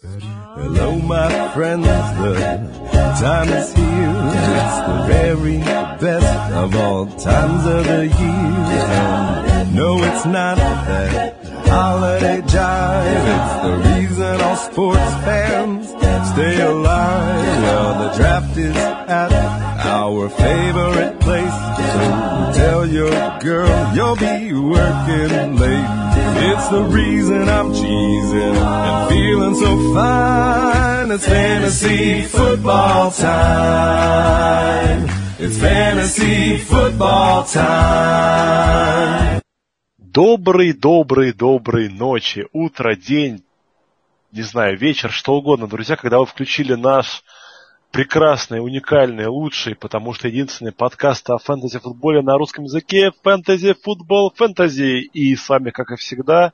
Hello, my friends, the time is here. It's the very best of all times of the year. No, it's not that holiday jive. It's the reason all sports fans stay alive. Well, the draft is at our favorite place. So tell your girl you'll be working late. It's the reason I'm cheesing and feeling so fine. It's fantasy football time. It's fantasy football time. Добрый, добрый, доброй ночи, утро, день, не знаю, вечер, что угодно, друзья, когда вы включили наш прекрасный, уникальный, лучший, потому что единственный подкаст о фэнтези-футболе на русском языке «Фэнтези Футбол Фэнтези». И с вами, как и всегда,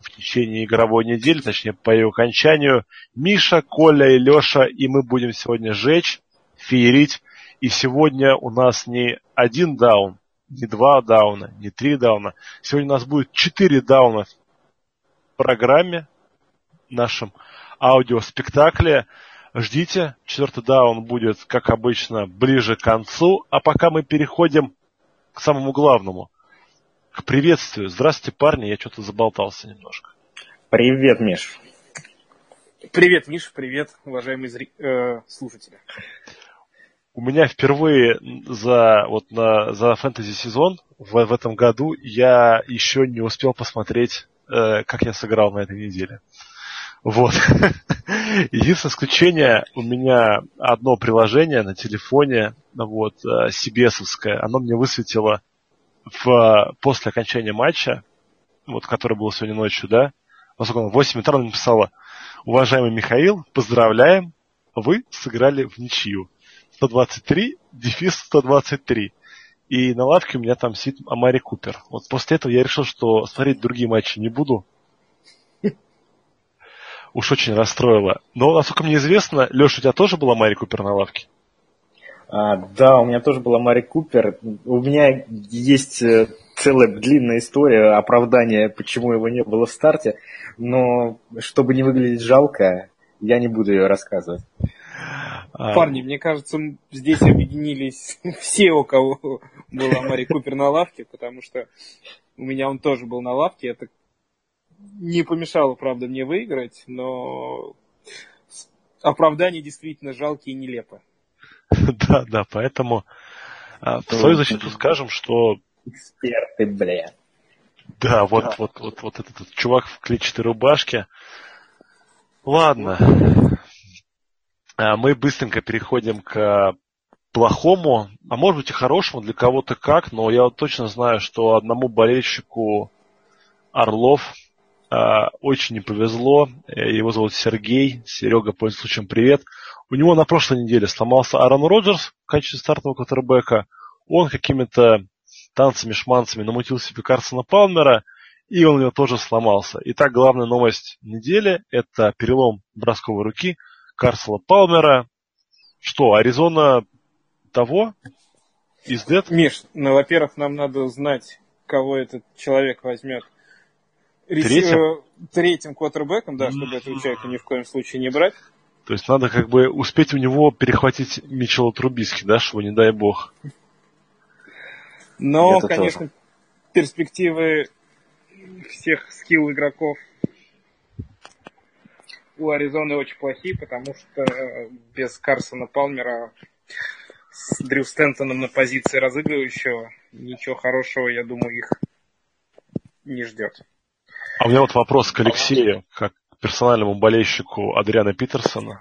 в течение игровой недели, точнее, по ее окончанию, Миша, Коля и Леша, и мы будем сегодня жечь, феерить. И сегодня у нас не один даун, не два дауна, не три дауна. Сегодня у нас будет четыре дауна в программе, нашем аудиоспектакле. Ждите, четвертый даун будет, как обычно, ближе к концу. А пока мы переходим к самому главному, к приветствию. Здравствуйте, парни, я что-то заболтался немножко. Привет, Миш. Привет, Миш, привет, уважаемые зри... э, слушатели. У меня впервые за, вот на, за фэнтези сезон в, в этом году я еще не успел посмотреть, э, как я сыграл на этой неделе. Вот. Единственное исключение, у меня одно приложение на телефоне, вот, cbs оно мне высветило в, после окончания матча, вот, который был сегодня ночью, да, поскольку 8 утра написала, уважаемый Михаил, поздравляем, вы сыграли в ничью. 123, дефис 123. И на лавке у меня там сидит Амари Купер. Вот после этого я решил, что смотреть другие матчи не буду. Уж очень расстроило. Но, насколько мне известно, Леша, у тебя тоже была Мари Купер на лавке? А, да, у меня тоже была Мари Купер. У меня есть э, целая длинная история оправдания, почему его не было в старте. Но чтобы не выглядеть жалко, я не буду ее рассказывать. А... Парни, мне кажется, здесь объединились все, у кого была Мари Купер на лавке, потому что у меня он тоже был на лавке. Это не помешало, правда, мне выиграть, но оправдание действительно жалкие и нелепо. Да, да, поэтому а, в свою защиту скажем, что... Эксперты, бля. Да, вот, вот, вот, вот этот, чувак в клетчатой рубашке. Ладно. А мы быстренько переходим к плохому, а может быть и хорошему, для кого-то как, но я вот точно знаю, что одному болельщику Орлов очень не повезло. Э, его зовут Сергей. Серега, пользуясь случаем, привет. У него на прошлой неделе сломался Аарон Роджерс в качестве стартового квотербека. Он какими-то танцами-шманцами намутил себе Карсона Палмера, и он у него тоже сломался. Итак, главная новость недели – это перелом бросковой руки Карсона Палмера. Что, Аризона того? Из Дед? Миш, ну, во-первых, нам надо знать, кого этот человек возьмет Третьим? Третьим квотербеком, да, чтобы этого человека ни в коем случае не брать. То есть надо как бы успеть у него перехватить Мичела Трубиски, да, чтобы не дай бог. Но, Это конечно, тоже. перспективы всех скилл игроков у Аризоны очень плохие, потому что без Карсона Палмера с Дрю Стентоном на позиции разыгрывающего ничего хорошего, я думаю, их не ждет. А у меня вот вопрос к Алексею, как к персональному болельщику Адриана Питерсона.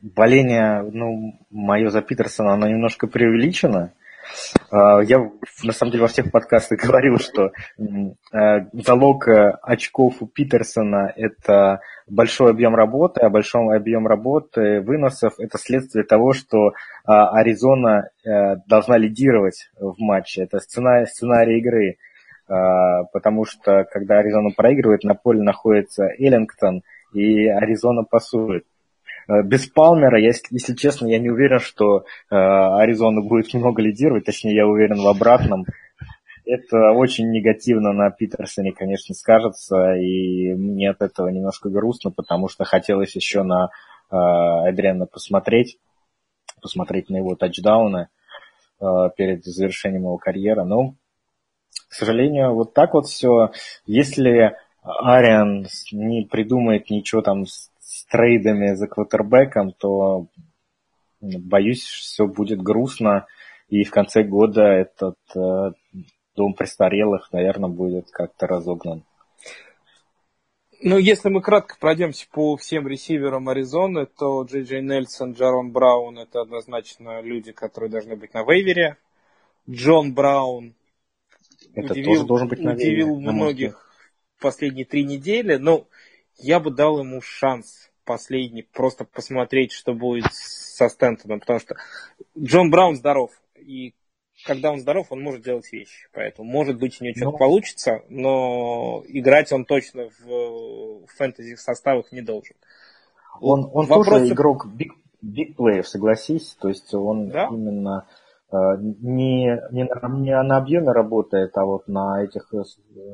Боление, ну, мое за Питерсона, оно немножко преувеличено. А, я, на самом деле, во всех подкастах говорил, что э, залог э, очков у Питерсона – это большой объем работы, а большой объем работы, выносов – это следствие того, что а, Аризона э, должна лидировать в матче. Это сценарий, сценарий игры. А, потому что когда Аризона проигрывает, на поле находится Эллингтон, и Аризона пасует. А, без Палмера, я, если честно, я не уверен, что э, Аризона будет много лидировать, точнее, я уверен в обратном. это очень негативно на Питерсоне, конечно, скажется, и мне от этого немножко грустно, потому что хотелось еще на э, Эдриана посмотреть, посмотреть на его тачдауны перед завершением его карьеры. Но, к сожалению, вот так вот все. Если Ариан не придумает ничего там с, с трейдами за квотербеком, то боюсь, все будет грустно. И в конце года этот э, дом престарелых, наверное, будет как-то разогнан. Ну, если мы кратко пройдемся по всем ресиверам Аризоны, то Джей Джей Нельсон, Джарон Браун – это однозначно люди, которые должны быть на вейвере. Джон Браун это удивил, тоже должен быть на удивил вейвере, многих последние три недели. Но я бы дал ему шанс последний, просто посмотреть, что будет со Стентоном, потому что Джон Браун здоров, и когда он здоров, он может делать вещи. Поэтому, может быть, у него что-то но... получится, но играть он точно в, фэнтези составах не должен. Он, он Вопросы... тоже игрок big, big player, согласись. То есть он да? именно не, не, на, не на объеме работает, а вот на этих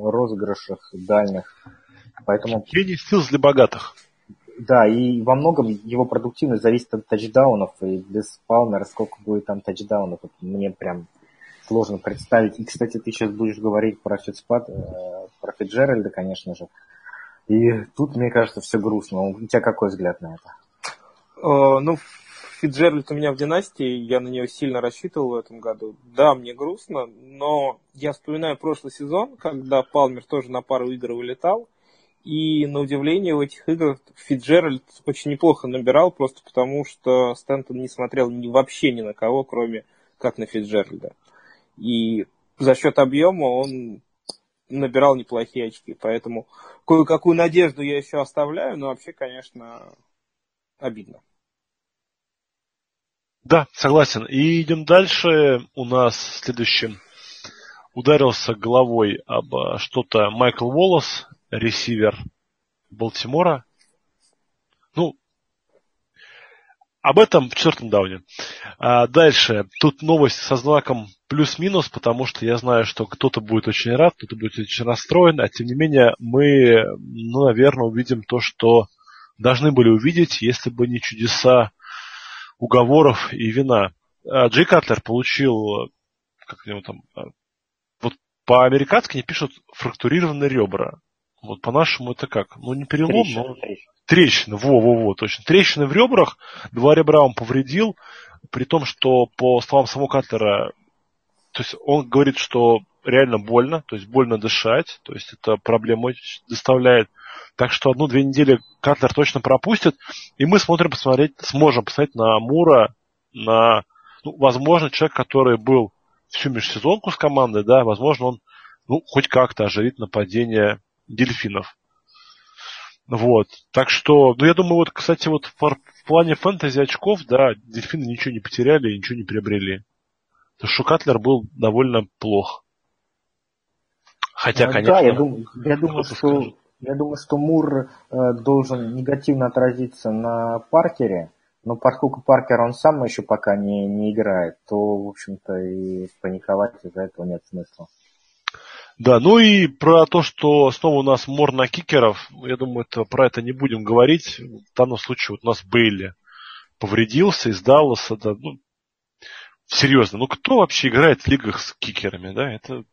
розыгрышах дальних. Поэтому... Гений стилс для богатых. Да, и во многом его продуктивность зависит от тачдаунов, и без Палмера сколько будет там тачдаунов, вот мне прям сложно представить. И, кстати, ты сейчас будешь говорить про Фитспад, э, про Фитджеральда, конечно же. И тут, мне кажется, все грустно. У тебя какой взгляд на это? Э, ну, Фитджеральд у меня в династии, я на нее сильно рассчитывал в этом году. Да, мне грустно, но я вспоминаю прошлый сезон, когда Палмер тоже на пару игр вылетал, и на удивление в этих играх Фиджеральд очень неплохо набирал, просто потому что Стэнтон не смотрел ни, вообще ни на кого, кроме как на Фиджеральда. И за счет объема он набирал неплохие очки. Поэтому кое-какую надежду я еще оставляю, но вообще, конечно, обидно. Да, согласен. И идем дальше. У нас следующим ударился головой об а, что-то Майкл Волос, ресивер Балтимора. Ну, об этом в четвертом дауне. А дальше. Тут новость со знаком плюс-минус, потому что я знаю, что кто-то будет очень рад, кто-то будет очень расстроен, а тем не менее мы, ну, наверное, увидим то, что должны были увидеть, если бы не чудеса уговоров и вина. А Джей Катлер получил, как него там, а, вот по-американски не пишут фрактурированные ребра. Вот по-нашему это как? Ну, не перелом, трещина, но... Трещина. во-во-во, точно. Трещины в ребрах, два ребра он повредил, при том, что по словам самого Катлера, то есть он говорит, что реально больно, то есть больно дышать, то есть это проблему доставляет. Так что одну-две недели Катлер точно пропустит, и мы смотрим посмотреть, сможем посмотреть на Мура, на, ну, возможно, человек, который был всю межсезонку с командой, да, возможно, он ну, хоть как-то оживит нападение дельфинов. Вот. Так что, ну, я думаю, вот, кстати, вот в плане фэнтези очков, да, дельфины ничего не потеряли и ничего не приобрели. Потому что Катлер был довольно плох. Хотя, а, конечно... Да, я думаю, я думаю что, я думаю, что Мур э, должен негативно отразиться на Паркере, но поскольку Паркер он сам еще пока не, не играет, то, в общем-то, и паниковать из-за этого нет смысла. Да, ну и про то, что снова у нас мор на кикеров, я думаю, это, про это не будем говорить. В данном случае вот у нас Бейли повредился из Далласа. Да, ну, серьезно, ну кто вообще играет в лигах с кикерами, да? Это,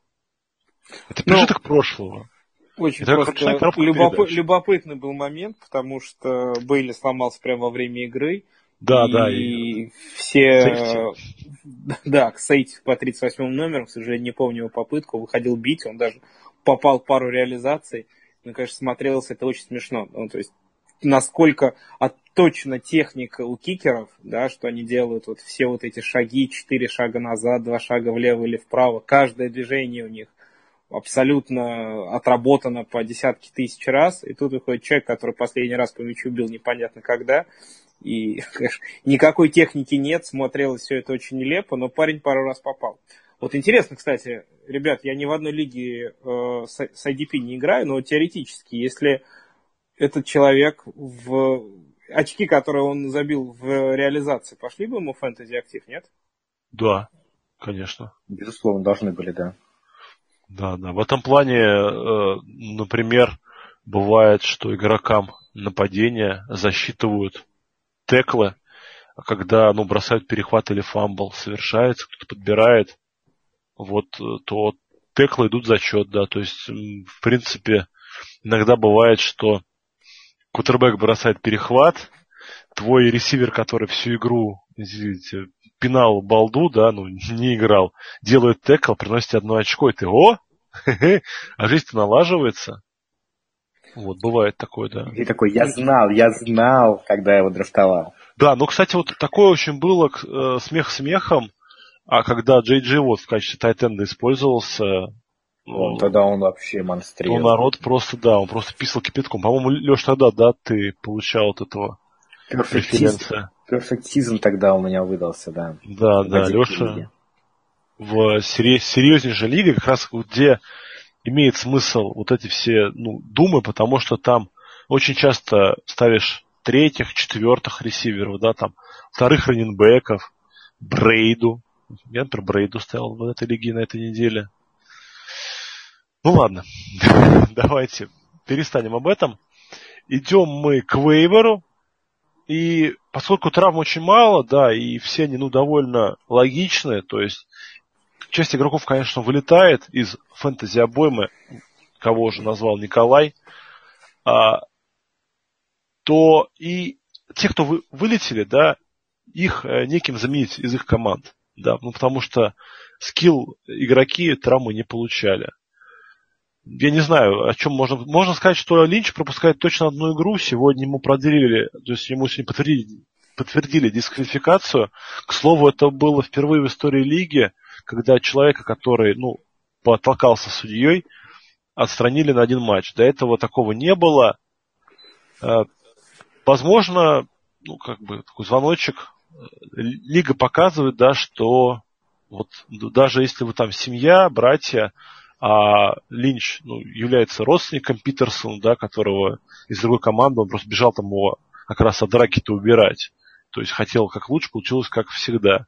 это ну, пережиток ну, прошлого. Очень это просто любоп... любопытный был момент, потому что Бейли сломался прямо во время игры. Да, и да. И все... Сейфти. Да, к Сейти по 38 номеру, к сожалению, не помню его попытку, выходил бить, он даже попал пару реализаций. Мне, конечно, смотрелось это очень смешно. Ну, то есть, насколько отточена техника у кикеров, да, что они делают вот все вот эти шаги, четыре шага назад, два шага влево или вправо, каждое движение у них абсолютно отработано по десятки тысяч раз, и тут выходит человек, который последний раз по мячу бил непонятно когда, и, конечно, никакой техники нет, смотрелось все это очень нелепо, но парень пару раз попал. Вот интересно, кстати, ребят, я ни в одной лиге э, с, с IDP не играю, но теоретически, если этот человек в очки, которые он забил в реализации, пошли бы ему фэнтези актив, нет? Да, конечно. Безусловно, должны были, да. Да, да. В этом плане, э, например, бывает, что игрокам нападения засчитывают теклы, а когда ну, бросают перехват или фамбл, совершается, кто-то подбирает, вот, э, то теклы идут за счет, да. То есть, в принципе, иногда бывает, что квотербек бросает перехват, твой ресивер, который всю игру, извините, пинал балду, да, ну, не играл, делает текл, приносит одно очко, и ты, о, а жизнь-то налаживается. Вот, бывает такое, да. И такой, я знал, я знал, когда я его драфтовал. Да, ну, кстати, вот такое очень было, э, смех смехом, а когда Джей Джей вот в качестве тайтенда использовался, он, ну, тогда он вообще монстрил. Ну, народ просто, да, он просто писал кипятком. По-моему, Леш, тогда, да, ты получал от этого Перфектизм тогда у меня выдался, да. Да, да, Леша в серьезнейшей лиге, как раз где имеет смысл вот эти все ну, думы, потому что там очень часто ставишь третьих, четвертых ресиверов, да, там, вторых раненбеков, Брейду. Я, например, Брейду ставил в этой лиге на этой неделе. Ну ладно, давайте перестанем об этом. Идем мы к вейверу. И поскольку травм очень мало, да, и все они, ну, довольно логичные, то есть часть игроков, конечно, вылетает из фэнтези обоймы, кого уже назвал Николай, а, то и те, кто вы, вылетели, да, их э, неким заменить из их команд. Да, ну потому что скилл игроки травмы не получали я не знаю, о чем можно... Можно сказать, что Линч пропускает точно одну игру. Сегодня ему продлили, то есть ему сегодня подтвердили, подтвердили дисквалификацию. К слову, это было впервые в истории лиги, когда человека, который, ну, потолкался судьей, отстранили на один матч. До этого такого не было. Э, возможно, ну, как бы такой звоночек. Лига показывает, да, что вот даже если вы там семья, братья, а Линч ну, является родственником Питерсона, да, которого из другой команды, он просто бежал там его как раз от драки-то убирать. То есть хотел как лучше, получилось как всегда.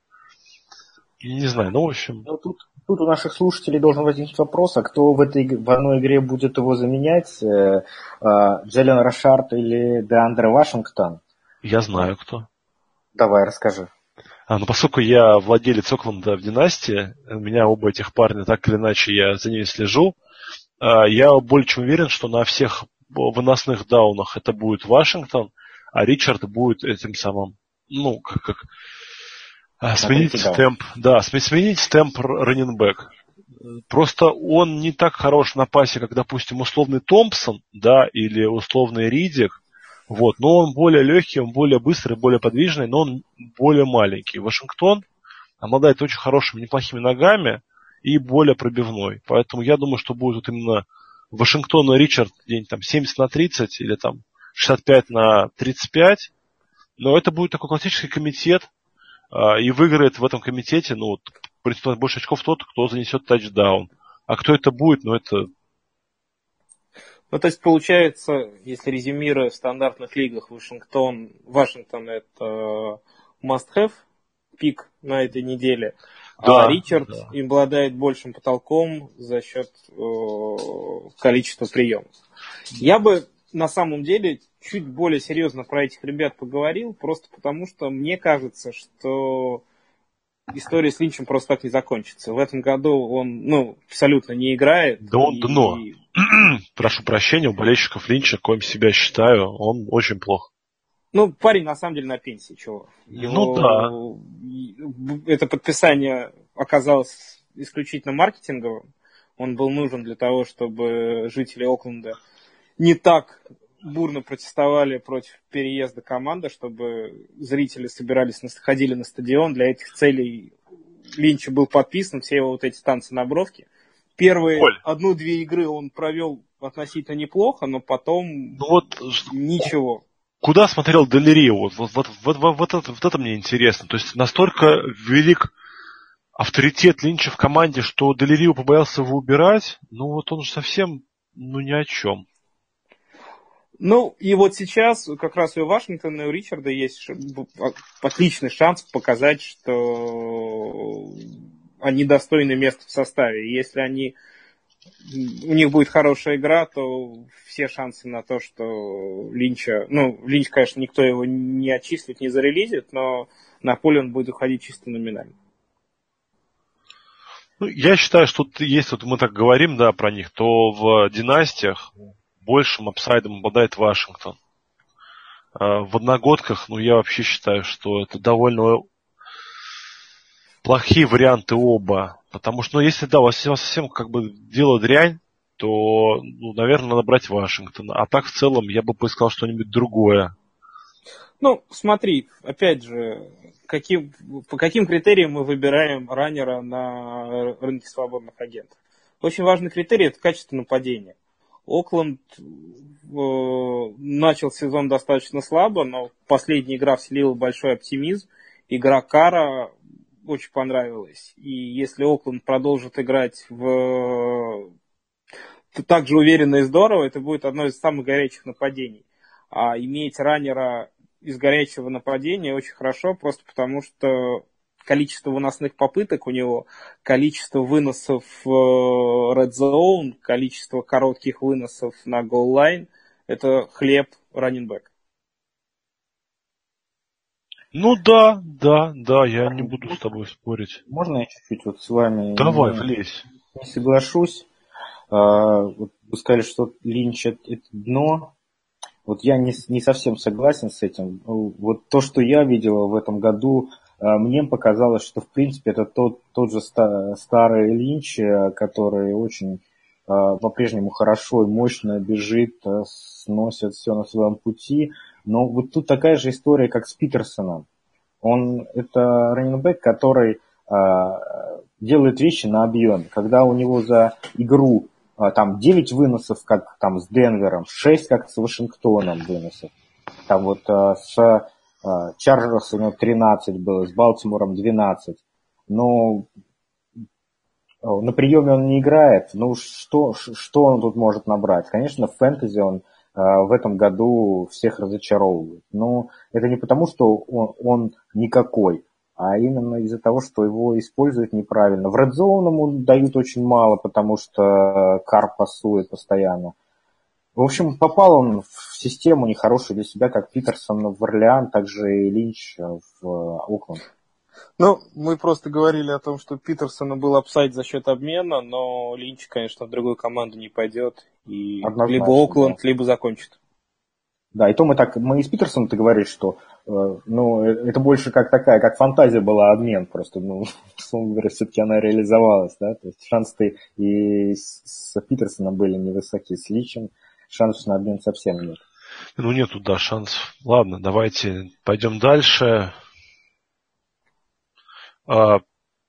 Не знаю, ну в общем. Ну, тут, тут у наших слушателей должен возникнуть вопрос, а кто в этой в одной игре будет его заменять? Э, э, Джеллен Рошард или Деандре Вашингтон? Я знаю кто. Давай, расскажи. А, ну, поскольку я владелец Окленда в династии, у меня оба этих парня, так или иначе, я за ними слежу, а, я более чем уверен, что на всех выносных даунах это будет Вашингтон, а Ричард будет этим самым, ну, как, как а, сменить темп, да, сменить темп раненбэк. Просто он не так хорош на пасе, как, допустим, условный Томпсон, да, или условный Ридик, вот. Но он более легкий, он более быстрый, более подвижный, но он более маленький. Вашингтон обладает очень хорошими, неплохими ногами и более пробивной. Поэтому я думаю, что будет вот именно Вашингтон и Ричард день там 70 на 30 или там 65 на 35. Но это будет такой классический комитет, а, и выиграет в этом комитете, ну, вот, больше очков тот, кто занесет тачдаун. А кто это будет, ну, это ну, то есть, получается, если резюмируя в стандартных лигах, Вашингтон, Вашингтон это must-have пик на этой неделе, а да, а Ричард да. им обладает большим потолком за счет э, количества приемов. Я бы на самом деле чуть более серьезно про этих ребят поговорил, просто потому что мне кажется, что история с Линчем просто так не закончится. В этом году он, ну, абсолютно не играет. Да он и, дно. Прошу прощения, у болельщиков Линча, коим себя считаю, он очень плох. Ну, парень на самом деле на пенсии, чего. Его, ну да. Это подписание оказалось исключительно маркетинговым. Он был нужен для того, чтобы жители Окленда не так бурно протестовали против переезда команды, чтобы зрители собирались, ходили на стадион. Для этих целей Линчу был подписан, все его вот эти танцы на бровке. Первые одну-две игры он провел относительно неплохо, но потом ну вот, ничего. Куда смотрел Делерио? Вот, вот, вот, вот, вот, вот, это, вот это мне интересно. То есть настолько велик авторитет Линча в команде, что Делерио побоялся его убирать, ну вот он же совсем ну ни о чем. Ну, и вот сейчас как раз у Вашингтона и у Ричарда есть отличный шанс показать, что они достойны места в составе. Если они у них будет хорошая игра, то все шансы на то, что Линча... Ну, Линч, конечно, никто его не отчислит, не зарелизит, но на поле он будет уходить чисто номинально. Ну, я считаю, что если вот мы так говорим, да, про них, то в династиях большим апсайдом обладает Вашингтон. А в одногодках, ну, я вообще считаю, что это довольно плохие варианты оба. Потому что, ну, если, да, у вас, совсем как бы дело дрянь, то, ну, наверное, надо брать Вашингтон. А так, в целом, я бы поискал что-нибудь другое. Ну, смотри, опять же, каким, по каким критериям мы выбираем раннера на рынке свободных агентов. Очень важный критерий – это качество нападения. Окленд э, начал сезон достаточно слабо, но последняя игра вселила большой оптимизм. Игра Кара очень понравилась. И если Окленд продолжит играть в так же уверенно и здорово, это будет одно из самых горячих нападений. А иметь раннера из горячего нападения очень хорошо, просто потому что количество выносных попыток у него, количество выносов в э, red zone, количество коротких выносов на goal line – это хлеб раннинбэк. Ну да, да, да, я не буду с тобой спорить. Можно я чуть-чуть вот с вами Давай, не, влезь. Не соглашусь. А, вот вы сказали, что Линч это дно. Вот я не, не совсем согласен с этим. Вот то, что я видел в этом году, мне показалось, что в принципе это тот, тот же старый Линч, э, который очень а, по-прежнему хорошо и мощно бежит, э, сносит все на своем пути. Но вот тут такая же история, как с Питерсоном. Он это раненбэк, который делает вещи на объем. Когда у него за игру а, там 9 выносов, как там с Денвером, 6 как с Вашингтоном выносов. Там вот а, с а, Чарджерс у него 13 было, с Балтимором 12. Но на приеме он не играет. Ну, что, что он тут может набрать? Конечно, в фэнтези он в этом году всех разочаровывает. Но это не потому, что он, он никакой а именно из-за того, что его используют неправильно. В Red ему дают очень мало, потому что Кар пасует постоянно. В общем, попал он в систему нехорошую для себя, как Питерсон в Орлеан, также и Линч в Окленд. Ну, мы просто говорили о том, что Питерсона был апсайд за счет обмена, но Линч, конечно, в другую команду не пойдет. И Однозначно, либо Окленд, да. либо закончит. Да, и то мы так, мы и с Питерсоном ты говоришь, что Э, ну, э, это больше как такая, как фантазия была обмен просто, ну, все-таки она реализовалась, да, то есть шансы и с Питерсоном были невысокие, с Личем шансов на обмен совсем нет. Ну, нету, да, шансов. Ладно, давайте пойдем дальше. А,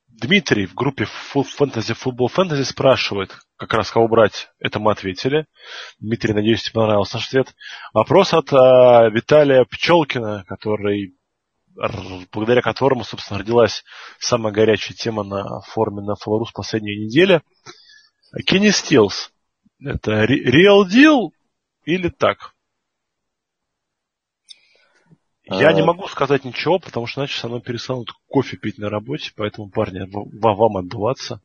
Дмитрий в группе Fantasy Football Fantasy спрашивает, как раз кого брать, это мы ответили. Дмитрий, надеюсь, тебе понравился наш ответ. Вопрос от а, Виталия Пчелкина, который, благодаря которому, собственно, родилась самая горячая тема на форуме на Флорус последней неделе. Кенни Стилс. Это real deal или так? Я не а. могу сказать ничего, потому что иначе со мной перестанут кофе пить на работе, поэтому, парни, вам отдуваться.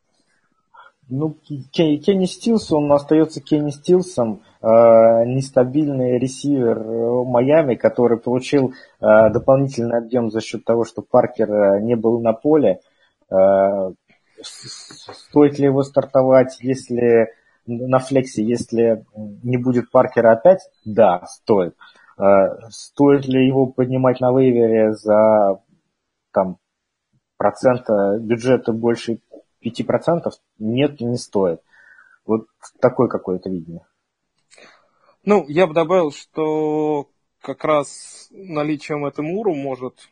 Ну, Кенни Стилс, он остается Кенни Стилсом, э, нестабильный ресивер э, Майами, который получил э, дополнительный объем за счет того, что Паркер э, не был на поле. Э, стоит ли его стартовать, если на флексе, если не будет Паркера опять? Да, стоит. Э, стоит ли его поднимать на вейвере за там, процента бюджета больше 5% нет, не стоит. Вот такое какое-то видение. Ну, я бы добавил, что как раз наличием Этемуру может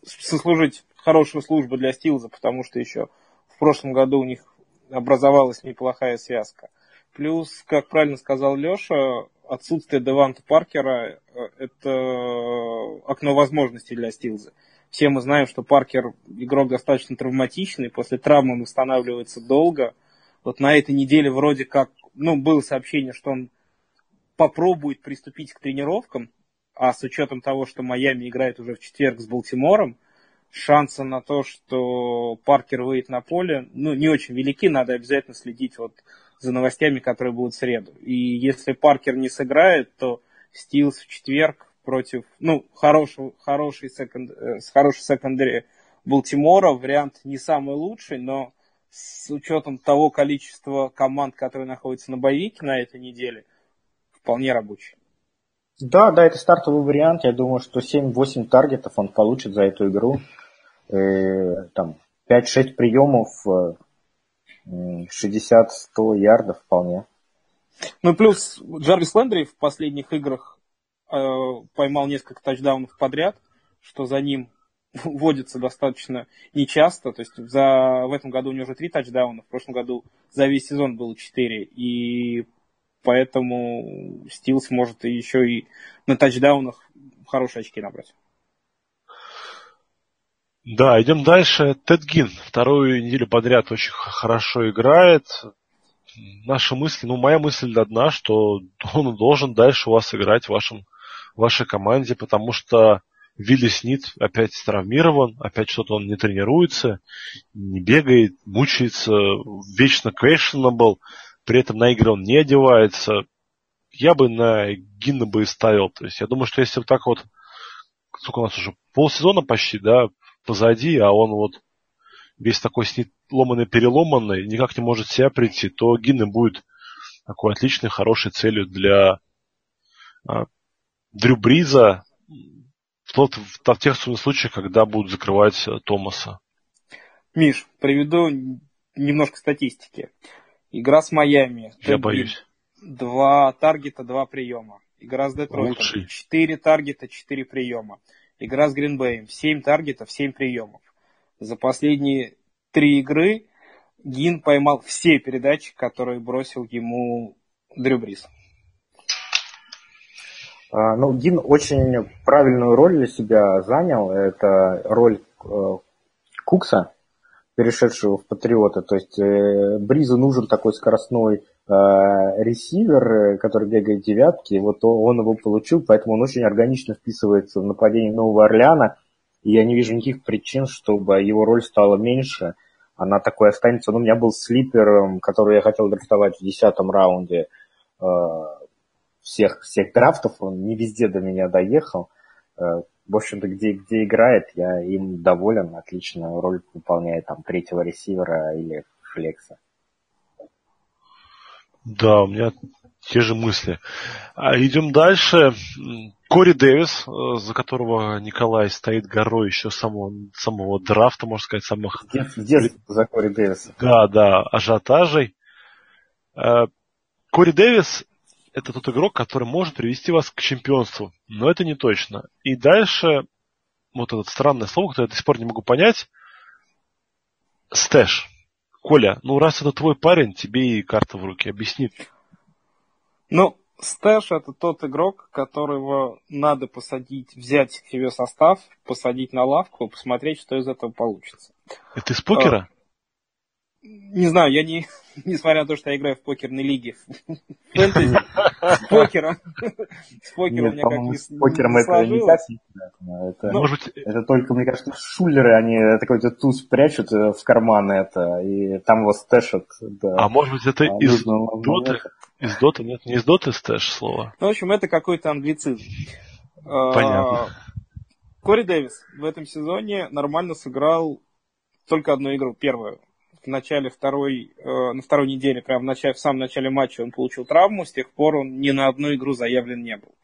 сослужить хорошую службу для Стилза, потому что еще в прошлом году у них образовалась неплохая связка. Плюс, как правильно сказал Леша, отсутствие Деванта Паркера э, – это окно возможностей для Стилза. Все мы знаем, что Паркер игрок достаточно травматичный, после травмы он восстанавливается долго. Вот на этой неделе вроде как, ну, было сообщение, что он попробует приступить к тренировкам, а с учетом того, что Майами играет уже в четверг с Балтимором, шансы на то, что Паркер выйдет на поле, ну, не очень велики, надо обязательно следить вот за новостями, которые будут в среду. И если Паркер не сыграет, то Стилс в четверг против, ну, хорошего, хороший секонд, э, хорошей секондари Балтимора, вариант не самый лучший, но с учетом того количества команд, которые находятся на боевике на этой неделе, вполне рабочий. Да, да, это стартовый вариант. Я думаю, что 7-8 таргетов он получит за эту игру. Э, там 5-6 приемов, 60-100 ярдов вполне. Ну, плюс Джарвис Лендри в последних играх э, поймал несколько тачдаунов подряд, что за ним вводится достаточно нечасто. То есть за, в этом году у него уже три тачдауна, в прошлом году за весь сезон было четыре. И поэтому Стилс может еще и на тачдаунах хорошие очки набрать. Да, идем дальше. Тед Гин вторую неделю подряд очень хорошо играет. Наша мысль, ну, моя мысль одна, что он должен дальше у вас играть в вашем, в вашей команде, потому что Вилли Снит опять травмирован, опять что-то он не тренируется, не бегает, мучается, вечно questionable, при этом на игры он не одевается. Я бы на Гинна бы и ставил. То есть я думаю, что если вот так вот, сколько у нас уже, полсезона почти, да, позади, а он вот весь такой снит ломанный переломанный, никак не может себя прийти, то Гинна будет такой отличной, хорошей целью для а, Дрю Бриза, тот, в, в тех случаях, когда будут закрывать э, Томаса. Миш, приведу немножко статистики. Игра с Майами. Я боюсь. Два таргета, два приема. Игра с Детройтом. Четыре таргета, четыре приема. Игра с Гринбеем. Семь таргетов, семь приемов. За последние три игры Гин поймал все передачи, которые бросил ему Дрю Брис. А, ну, Дин очень правильную роль для себя занял. Это роль э, Кукса, перешедшего в Патриота. То есть э, Бризу нужен такой скоростной ресивер, который бегает девятки. Вот он его получил, поэтому он очень органично вписывается в нападение Нового Орлеана. И я не вижу никаких причин, чтобы его роль стала меньше. Она такой останется. Ну, у меня был слипер, который я хотел драфтовать в десятом раунде всех, всех драфтов, он не везде до меня доехал. Э, в общем-то, где, где играет, я им доволен, отлично роль выполняет там третьего ресивера или флекса. Да, у меня те же мысли. А идем дальше. Кори Дэвис, э, за которого Николай стоит горой еще самого, самого драфта, можно сказать, самых... Детство за Кори Дэвиса. Да, да, ажиотажей. Э, Кори Дэвис это тот игрок, который может привести вас к чемпионству. Но это не точно. И дальше, вот это странное слово, которое я до сих пор не могу понять, stash. Коля, ну раз это твой парень, тебе и карта в руки. Объясни. Ну, stash это тот игрок, которого надо посадить, взять себе состав, посадить на лавку, посмотреть, что из этого получится. Это из покера? Не знаю, я не, несмотря на то, что я играю в покерной лиге, фэнтези, с покером, с покером мне как не С покером это не так это, ну, может это только, мне кажется, шулеры, они такой-то туз прячут э, в карман это, и там его стэшат. Да. А может быть это а из доты? Из доты? Нет, не из доты stash слово. Ну, в общем, это какой-то англицизм. Понятно. Кори Дэвис в этом сезоне нормально сыграл только одну игру, первую в начале второй, э, на второй неделе, прямо в, начале, в самом начале матча он получил травму, с тех пор он ни на одну игру заявлен не был.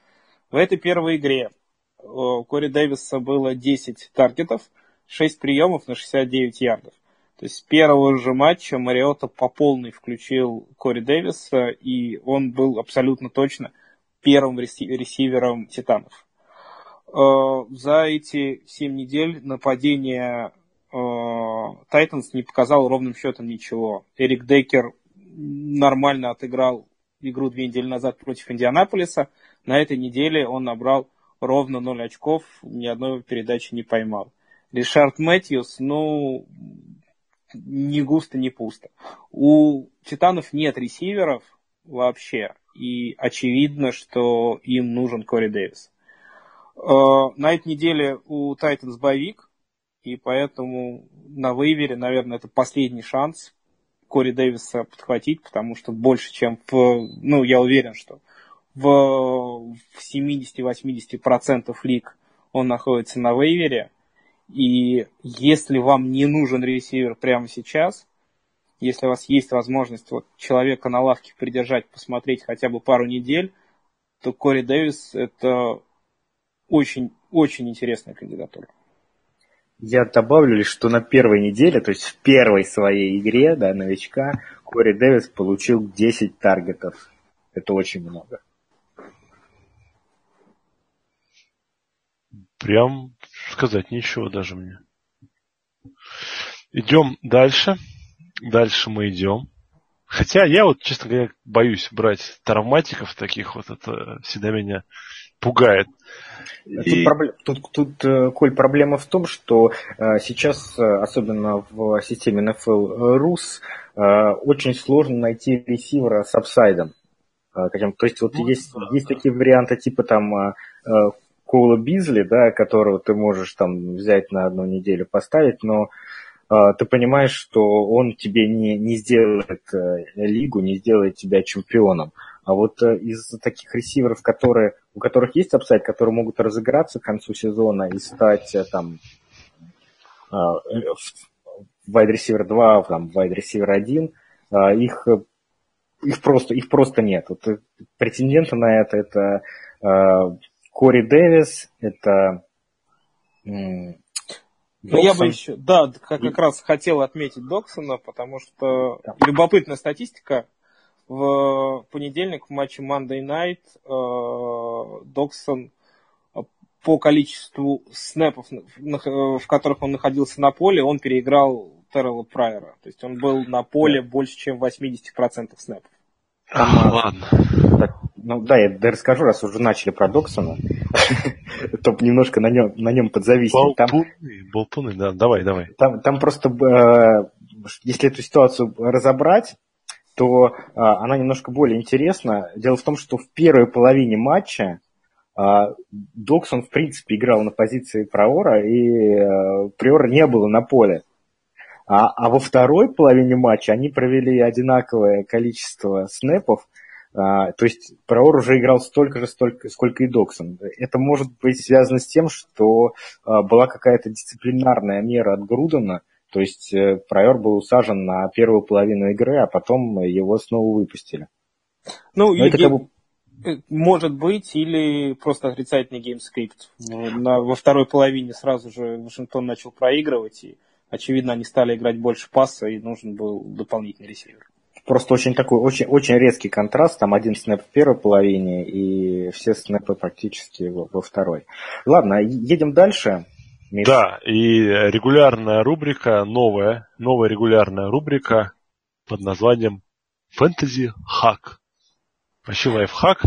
В этой первой игре э, Кори Дэвиса было 10 таргетов, 6 приемов на 69 ярдов. То есть с первого же матча Мариота по полной включил Кори Дэвиса, и он был абсолютно точно первым ресивером Титанов. Э, за эти 7 недель нападение Тайтанс не показал ровным счетом ничего. Эрик Дейкер нормально отыграл игру две недели назад против Индианаполиса. На этой неделе он набрал ровно 0 очков, ни одной передачи не поймал. Ришард Мэтьюс, ну, не густо, не пусто. У Титанов нет ресиверов вообще, и очевидно, что им нужен Кори Дэвис. Э, на этой неделе у Тайтанс боевик, и поэтому на вейвере, наверное, это последний шанс Кори Дэвиса подхватить, потому что больше, чем в, ну, я уверен, что в, в 70-80% лиг он находится на вейвере, и если вам не нужен ресивер прямо сейчас, если у вас есть возможность вот человека на лавке придержать, посмотреть хотя бы пару недель, то Кори Дэвис это очень, очень интересная кандидатура. Я добавлю лишь, что на первой неделе, то есть в первой своей игре, да, новичка, Кори Дэвис получил 10 таргетов. Это очень много. Прям сказать ничего даже мне. Идем дальше. Дальше мы идем. Хотя я вот, честно говоря, боюсь брать травматиков таких вот. Это всегда меня пугает. Тут, и... проблем, тут, тут, э, Коль, проблема в том, что э, сейчас, э, особенно в системе NFL RUS, очень сложно найти ресивера с апсайдом. То есть вот ну, есть, да. есть такие варианты типа там Коула Бизли, да, которого ты можешь там взять на одну неделю поставить, но ты понимаешь, что он тебе не, не сделает лигу, не сделает тебя чемпионом. А вот из таких ресиверов, которые у которых есть апсайд, которые могут разыграться к концу сезона и стать э, там wide receiver 2, там, wide receiver 1, их, их, просто, их просто нет. Вот э, претенденты на это это э, Кори Дэвис, это ну, я бы еще, да, как, как раз хотел отметить Доксона, потому что да. любопытная статистика в понедельник в матче Monday Night э, Доксон э, по количеству снэпов, в которых он находился на поле, он переиграл Террела Прайера. То есть он был на поле больше, чем 80% снэпов. А, ладно. Так, ну да, я расскажу, раз уже начали про Доксона, то немножко на нем, на нем подзависим. Болтуны, там, болтуны, да, давай, давай. Там, там просто, э, если эту ситуацию разобрать, то а, она немножко более интересна. Дело в том, что в первой половине матча а, Доксон, в принципе, играл на позиции Праора, и а, Приора не было на поле. А, а во второй половине матча они провели одинаковое количество snap ов, а, то есть Прайор уже играл столько же, столько, сколько и Доксон. Это может быть связано с тем, что а, была какая-то дисциплинарная мера от Грудена, то есть э, Прайор был усажен на первую половину игры, а потом его снова выпустили. Ну, это как бы... Э, может быть, или просто отрицательный game script. во второй половине сразу же Вашингтон начал проигрывать, и, очевидно, они стали играть больше паса, и нужен был дополнительный ресивер. Просто очень такой, очень, очень резкий контраст. Там один снэп в первой половине, и все снэпы практически во, во второй. Ладно, едем дальше. Миш. Да, и регулярная рубрика, новая, новая регулярная рубрика под названием Fantasy Hack. Вообще лайфхак.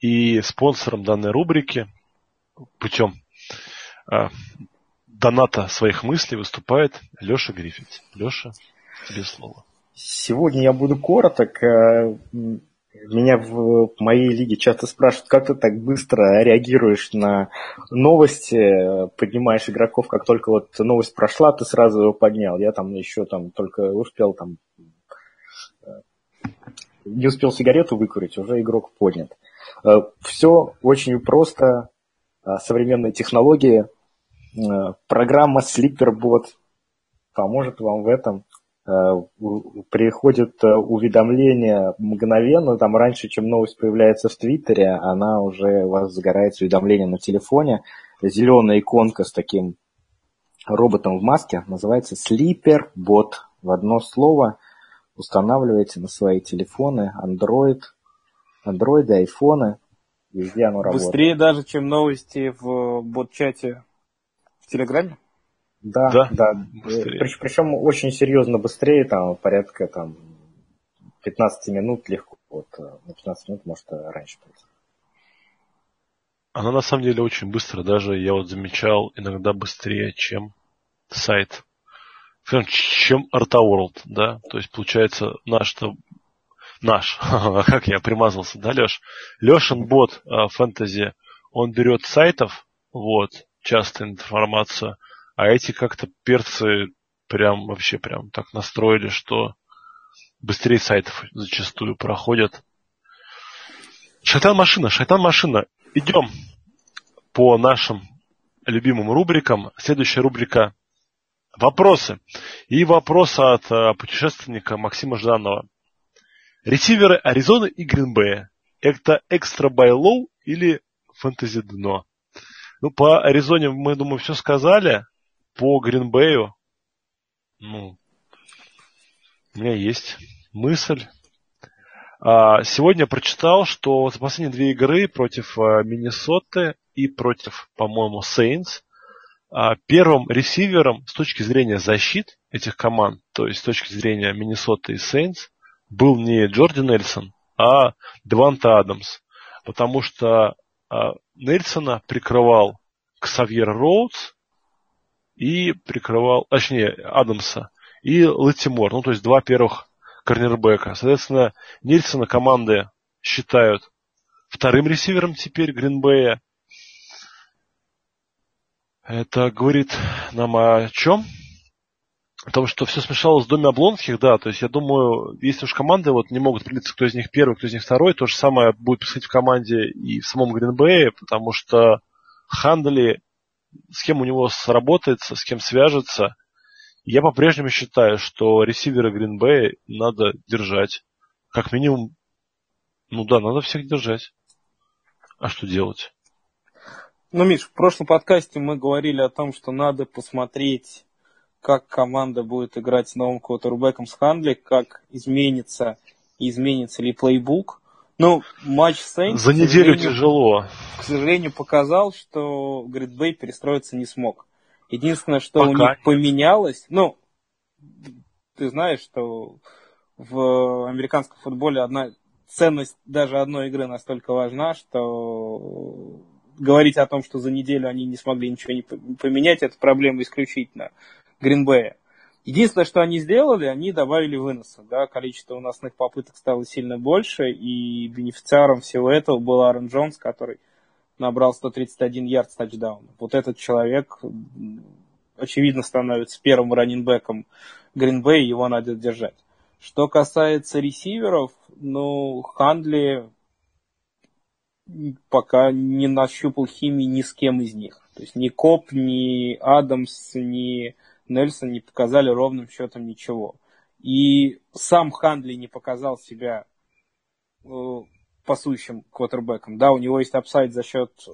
И спонсором данной рубрики путем э, доната своих мыслей выступает Леша Гриффит. Леша, тебе слово. Сегодня я буду короток. Э, меня в моей лиге часто спрашивают, как ты так быстро реагируешь на новости, поднимаешь игроков, как только вот новость прошла, ты сразу его поднял. Я там еще там только успел там не успел сигарету выкурить, уже игрок поднят. Все очень просто. Современные технологии. Программа Sleeperbot поможет вам в этом. Э, приходит э, уведомление мгновенно, там раньше, чем новость появляется в Твиттере, она уже у вас загорается уведомление на телефоне. Зеленая иконка с таким роботом в маске называется Sleeper Bot. В одно слово устанавливаете на свои телефоны Android, Android, айфоны, везде оно работает. Быстрее даже, чем новости в бот-чате в Телеграме? Да, да, да. Прич, причем очень серьезно быстрее, там порядка там 15 минут легко. Вот э, на 15 минут может раньше прийти. Она на самом деле очень быстро, даже я вот замечал, иногда быстрее, чем сайт. Чем ArtaWorld, да? То есть, получается, наш-то наш, как я примазался, да, Леш? Лешин бот фэнтези, он берет сайтов, вот, часто информацию, а эти как-то перцы прям вообще прям так настроили, что быстрее сайтов зачастую проходят. Шайтан машина, шайтан машина. Идем по нашим любимым рубрикам. Следующая рубрика Вопросы. И вопрос от э, путешественника Максима Жданова. Ресиверы Аризоны и Гринбея. Это extra buy low или фэнтези дно? Ну, по Аризоне мы, думаю, все сказали. По Гринбею, ну, у меня есть мысль. А, сегодня прочитал, что за последние две игры против э, Миннесоты и против, по-моему, Saints а, первым ресивером с точки зрения защит этих команд, то есть с точки зрения Миннесота и Сейнс, был не Джорди Нельсон, а Деванта Адамс. Потому что а, Нельсона прикрывал Ксавьер Роудс и прикрывал, точнее, Адамса и Латимор, ну то есть два первых корнербека. Соответственно, Нельсона команды считают вторым ресивером теперь Гринбея, это говорит нам о чем? О том, что все смешалось в доме Облонских, да, то есть я думаю, если уж команды вот не могут определиться, кто из них первый, кто из них второй, то же самое будет происходить в команде и в самом Гринбее, потому что Хандли, с кем у него сработается, с кем свяжется, я по-прежнему считаю, что ресиверы Гринбея надо держать. Как минимум, ну да, надо всех держать. А что делать? Ну, Миш, в прошлом подкасте мы говорили о том, что надо посмотреть, как команда будет играть с новым квотербеком с Хандли, как изменится, изменится ли плейбук. Ну, матч Сейнс... За неделю тяжело. К сожалению, показал, что Гридбей перестроиться не смог. Единственное, что Пока. у них поменялось, ну, ты знаешь, что в американском футболе одна ценность даже одной игры настолько важна, что говорить о том, что за неделю они не смогли ничего не поменять, это проблема исключительно Гринбея. Единственное, что они сделали, они добавили выноса. Да, количество выносных попыток стало сильно больше, и бенефициаром всего этого был Аарон Джонс, который набрал 131 ярд с тачдауном. Вот этот человек, очевидно, становится первым раннинбеком Гринбея, его надо держать. Что касается ресиверов, ну, Хандли пока не нащупал химии ни с кем из них. То есть ни Кобб, ни Адамс, ни Нельсон не показали ровным счетом ничего. И сам Хандли не показал себя э, пасующим квотербеком. Да, у него есть upside за счет э,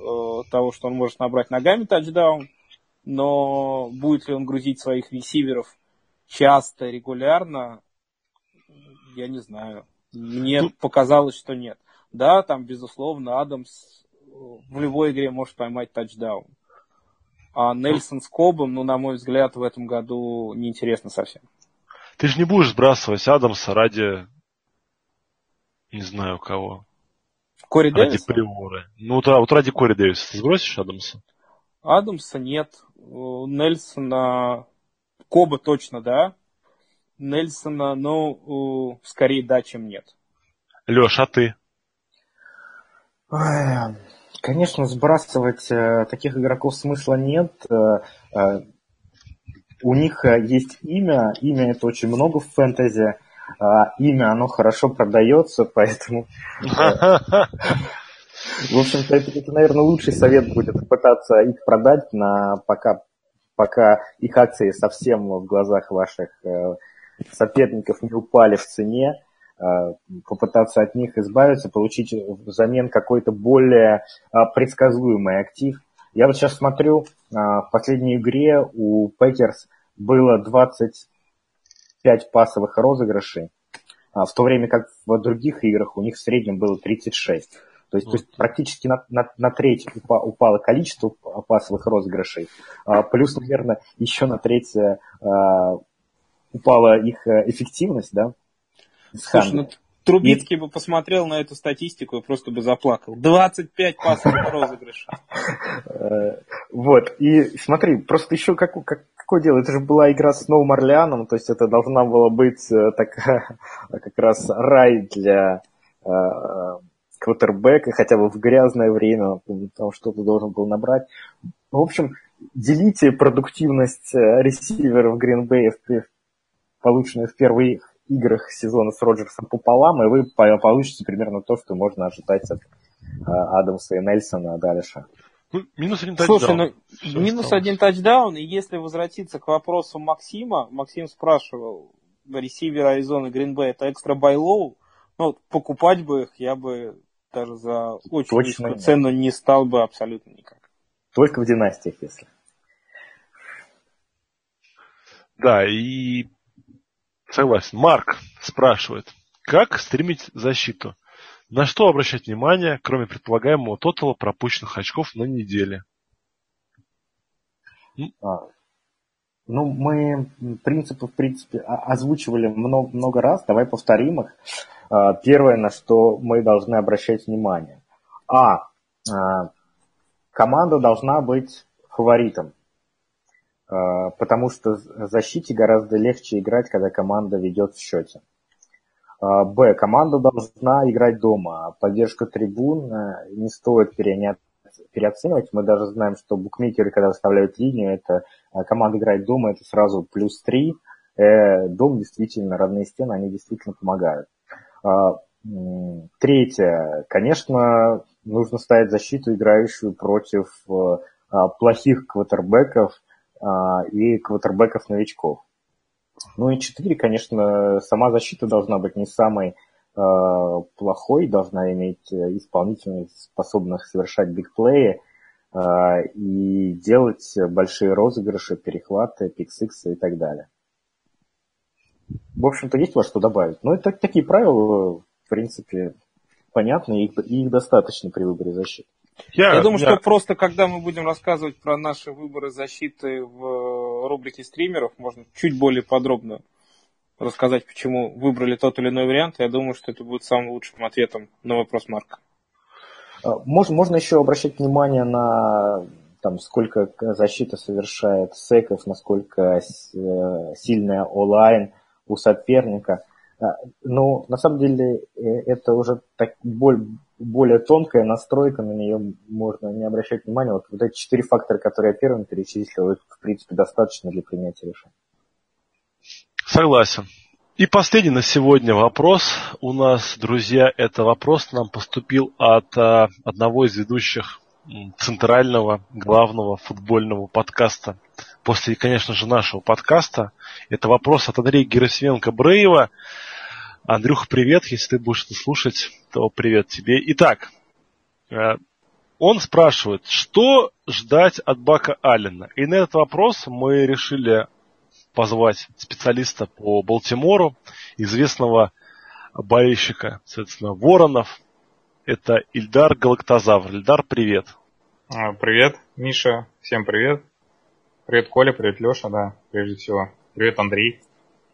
того, что он может набрать ногами тачдаун, но будет ли он грузить своих ресиверов часто, регулярно, я не знаю. Мне ну, показалось, что нет. Да, там, безусловно, Адамс э, в любой игре может поймать тачдаун. А Нельсон с Кобом, ну, на мой взгляд, в этом году неинтересно совсем. Ты же не будешь сбрасывать Адамса ради, не знаю кого. Кори ради Дэвиса? Приоры. Ну, вот, вот ради Кори Дэвиса ты сбросишь Адамса? Адамса нет. Нельсона... Коба точно, да. Нельсона, ну, скорее да, чем нет. Леш, а ты? Конечно, сбрасывать э, таких игроков смысла нет. Э, э, у них есть имя, имя это очень много в фэнтези, а имя оно хорошо продается, поэтому... В общем-то, это, это, наверное, лучший совет будет пытаться их продать, на, пока, пока их акции совсем в глазах ваших соперников не упали в цене. Э, попытаться от них избавиться, получить взамен какой-то более а, предсказуемый актив. Я вот сейчас смотрю, а, в последней игре у Packers было 25 пасовых розыгрышей, а, в то время как в других играх у них в среднем было 36. То есть, то есть практически на, на, на треть упало количество пасовых розыгрышей, плюс, наверное, еще на треть упала их э, эффективность, да, Слушай, ну Трубицкий бы посмотрел на эту статистику и просто бы заплакал. 25 пасовых розыгрышей. Э, вот, и смотри, просто еще как, как, какое дело, это же была игра с Новым Орлеаном, то есть это должна была быть э, такая, как раз рай для э, квотербека, хотя бы в грязное время, там что-то должен был набрать. В общем, делите продуктивность ресиверов Green Bay, полученную в первых играх сезона с Роджерсом пополам, и вы получите примерно то, что можно ожидать от Адамса и Нельсона дальше. Ну, минус один тачдаун. Слушай, ну, минус осталось. один тачдаун, и если возвратиться к вопросу Максима, Максим спрашивал, ресивер Аризоны Гринбей это экстра байлоу, ну, покупать бы их я бы даже за очень Точно низкую цену не стал бы абсолютно никак. Только в династиях, если. Да, и согласен. Марк спрашивает, как стримить защиту? На что обращать внимание, кроме предполагаемого тотала пропущенных очков на неделе? А, ну, мы принципы, в принципе, озвучивали много, много раз, давай повторим их. А, первое, на что мы должны обращать внимание. А, а команда должна быть фаворитом, потому что защите гораздо легче играть, когда команда ведет в счете. Б. Команда должна играть дома. Поддержка трибун э, не стоит переоценивать. Мы даже знаем, что букмекеры, когда выставляют линию, это э, команда играет дома, это сразу плюс 3. Э, дом действительно, родные стены, они действительно помогают. А, третье. Конечно, нужно ставить защиту, играющую против а, плохих квотербеков а, и квотербеков-новичков. Ну и четыре, конечно, сама защита должна быть не самой плохой, должна иметь исполнительных, способных совершать бигплеи и делать большие розыгрыши, перехваты, пиксиксы и так далее в общем-то, есть во что добавить. Но это такие правила, в принципе, понятны, и их, достаточно при выборе защиты. Я, я думаю, я... что просто когда мы будем рассказывать про наши выборы защиты в рубрике стримеров, можно чуть более подробно рассказать, почему выбрали тот или иной вариант. Я думаю, что это будет самым лучшим ответом на вопрос Марка. А, можно, можно еще обращать внимание на там, сколько защита совершает секов, насколько э, сильная онлайн у соперника. А, ну, на самом деле, э, это уже так более, более тонкая настройка, на нее можно не обращать внимания. Вот, вот эти четыре фактора, которые я первым перечислил, это, в принципе, достаточно для принятия решения. Согласен. И последний на сегодня вопрос у нас, друзья, это вопрос нам поступил от а, одного из ведущих центрального главного футбольного подкаста после, конечно же, нашего подкаста. Это вопрос от Андрея Герасименко-Бреева. Андрюха, привет. Если ты будешь это слушать, то привет тебе. Итак, э, он спрашивает, что ждать от Бака Аллена? И на этот вопрос мы решили позвать специалиста по Балтимору, известного болельщика, соответственно, Воронов. Это Ильдар Галактозавр. Ильдар, привет. А, привет, Миша. Всем привет. Привет, Коля, привет, Леша, да, прежде всего. Привет, Андрей,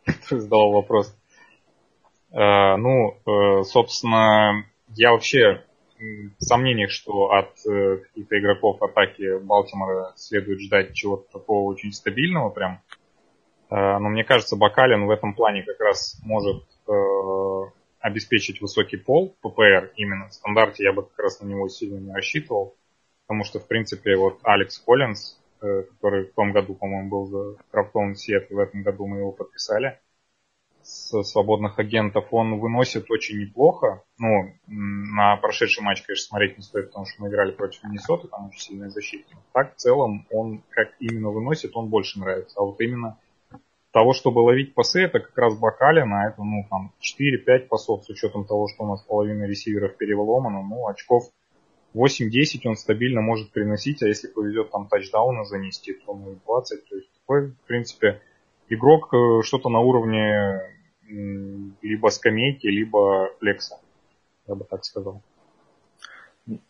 задал вопрос. Э, ну, э, собственно, я вообще в сомнениях, что от э, каких-то игроков атаки Балтимора следует ждать чего-то такого очень стабильного прям. Но мне кажется, Бакалин в этом плане как раз может обеспечить высокий пол ППР. Именно в стандарте я бы как раз на него сильно не рассчитывал. Потому что, в принципе, вот Алекс Коллинз, который в том году, по-моему, был за Крафтон Сиэтл, в этом году мы его подписали с свободных агентов, он выносит очень неплохо. Ну, на прошедший матч, конечно, смотреть не стоит, потому что мы играли против Миннесоты, там очень сильная защита. Так, в целом, он как именно выносит, он больше нравится. А вот именно того, чтобы ловить пасы, это как раз Бакалина, это, ну, там, 4-5 пасов, с учетом того, что у нас половина ресиверов переломана, ну, очков 8-10 он стабильно может приносить, а если повезет там тачдауна занести, то ну 20. То есть такой, в принципе, игрок э, что-то на уровне либо скамейки, либо флекса. Я бы так сказал.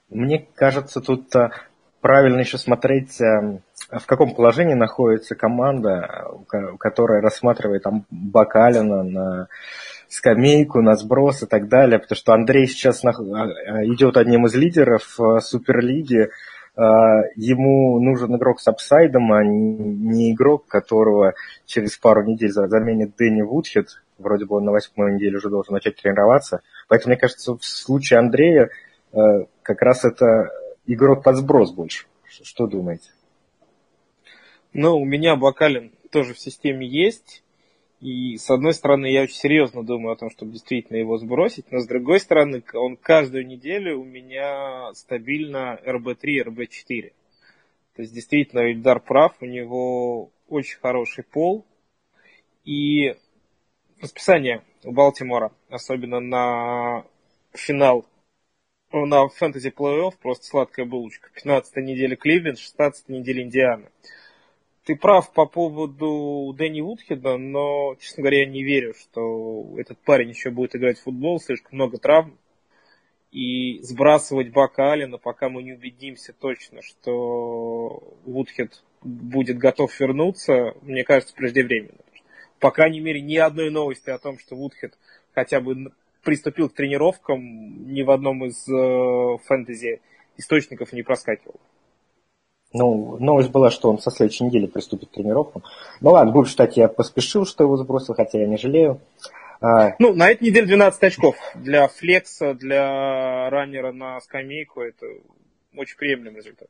Мне кажется, тут э, правильно еще смотреть, э, в каком положении находится команда, которая рассматривает там Бакалина на скамейку, на сброс и так далее, потому что Андрей сейчас а, идет одним из лидеров э, Суперлиги, э, ему нужен игрок с апсайдом, а не игрок, которого через пару недель заменит Дэнни Вудхед, вроде бы он на восьмой неделе уже должен начать тренироваться, поэтому мне кажется, в случае Андрея э, как раз это игрок под сброс больше. Что думаете? Ну, у меня Бакалин тоже в системе есть. И с одной стороны, я очень серьезно думаю о том, чтобы действительно его сбросить, но с другой стороны, он каждую неделю у меня стабильно РБ3, РБ4. То есть действительно Ильдар прав, у него очень хороший пол. И расписание у Балтимора, особенно на финал, на фэнтези плей-офф, просто сладкая булочка. 15 неделя Кливленд, 16 неделя Индиана. Ты прав по поводу Дэнни Вудхеда, но, честно говоря, я не верю, что этот парень еще будет играть в футбол, слишком много травм. И сбрасывать Бака Алина, пока мы не убедимся точно, что Вудхед будет готов вернуться, мне кажется, преждевременно. По крайней мере, ни одной новости о том, что Вудхед хотя бы приступил к тренировкам, ни в одном из э, фэнтези источников не проскакивал. Ну, новость была, что он со следующей недели приступит к тренировкам. Ну ладно, будем считать, я поспешил, что его сбросил, хотя я не жалею. А... Ну, на этой неделе 12 очков. Для флекса, для раннера на скамейку это очень приемлемый результат.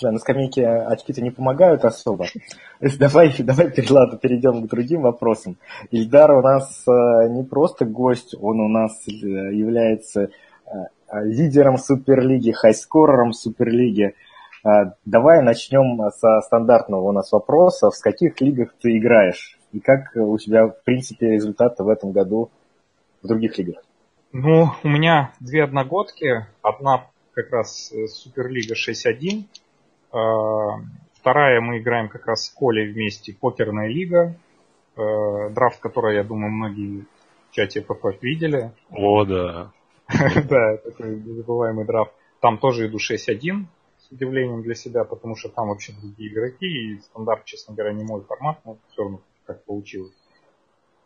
Да, на скамейке очки-то не помогают особо. Давай, давай ладно, перейдем к другим вопросам. Ильдар у нас э, не просто гость, он у нас э, является э, лидером Суперлиги, хайскорером Суперлиги. Давай начнем со стандартного у нас вопроса. В каких лигах ты играешь? И как у тебя, в принципе, результаты в этом году в других лигах? Ну, у меня две одногодки. Одна как раз э, Суперлига 6-1. А, вторая мы играем как раз с Колей вместе, Покерная лига. Э, драфт, который, я думаю, многие в чате ПП видели. О, да. Да, такой незабываемый драфт. Там тоже иду 6-1 с удивлением для себя, потому что там вообще другие игроки, и стандарт, честно говоря, не мой формат, но все равно как получилось.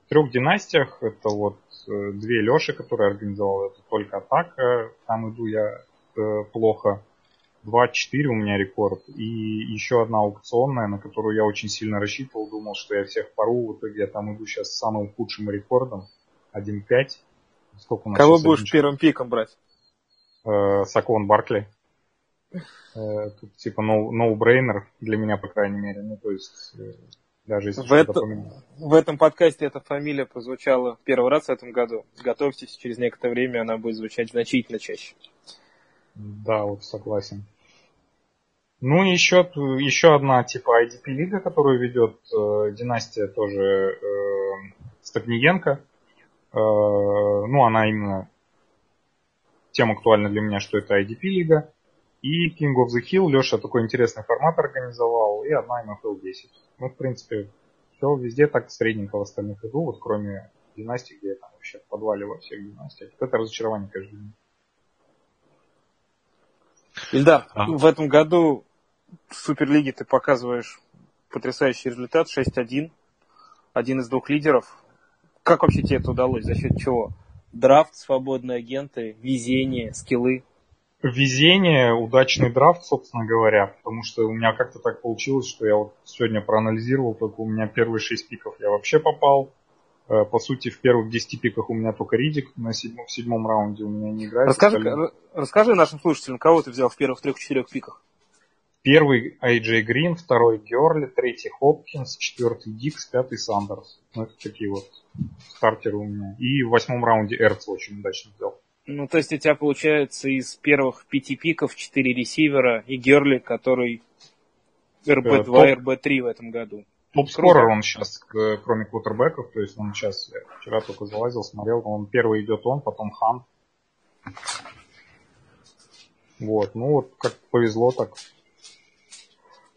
В трех династиях это вот э, две Леши, которые организовал, это только атака, там иду я э, плохо. 2-4 у меня рекорд. И еще одна аукционная, на которую я очень сильно рассчитывал. Думал, что я всех пору. В итоге я там иду сейчас с самым худшим рекордом. 1-5. Сколько у нас Кого будешь один... первым пиком брать? Э, Сакон Баркли. Э, тут типа no-brainer no для меня, по крайней мере. Ну, то есть, э, даже если в, это, в этом подкасте эта фамилия прозвучала первый раз в этом году. Готовьтесь, через некоторое время она будет звучать значительно чаще. Да, вот согласен. Ну и еще, еще одна типа IDP-лига, которую ведет э, династия тоже э, Стагниенко. Э, ну, она именно тем актуальна для меня, что это IDP-лига. И King of the Hill Леша такой интересный формат организовал. И одна NFL 10. Ну, в принципе, все везде так средненько в остальных иду, вот кроме династии, где я там вообще в подвале во всех династиях. Вот это разочарование, конечно. Ильдар, а. в этом году в Суперлиге ты показываешь потрясающий результат 6-1. Один из двух лидеров. Как вообще тебе это удалось? За счет чего? Драфт, свободные агенты, везение, скиллы? Везение, удачный драфт, собственно говоря, потому что у меня как-то так получилось, что я вот сегодня проанализировал, только у меня первые 6 пиков я вообще попал, Э, по сути, в первых 10 пиках у меня только Ридик, на седьмом, в седьмом раунде у меня не играет. Расскажи, остальные... расскажи нашим слушателям, кого ты взял в первых трех-четырех пиках? Первый Айджей Грин, второй Герли, третий Хопкинс, четвертый Дикс, пятый Сандерс. Ну, это такие вот стартеры у меня. И в восьмом раунде Эрц очень удачно взял. Ну, то есть у тебя получается из первых пяти пиков четыре ресивера и Герли, который РБ-2, э, РБ-3 в этом году. Топ-скорер он сейчас, кроме квотербеков, то есть он сейчас, я вчера только залазил, смотрел, он первый идет он, потом Хант. Вот, ну вот как повезло так.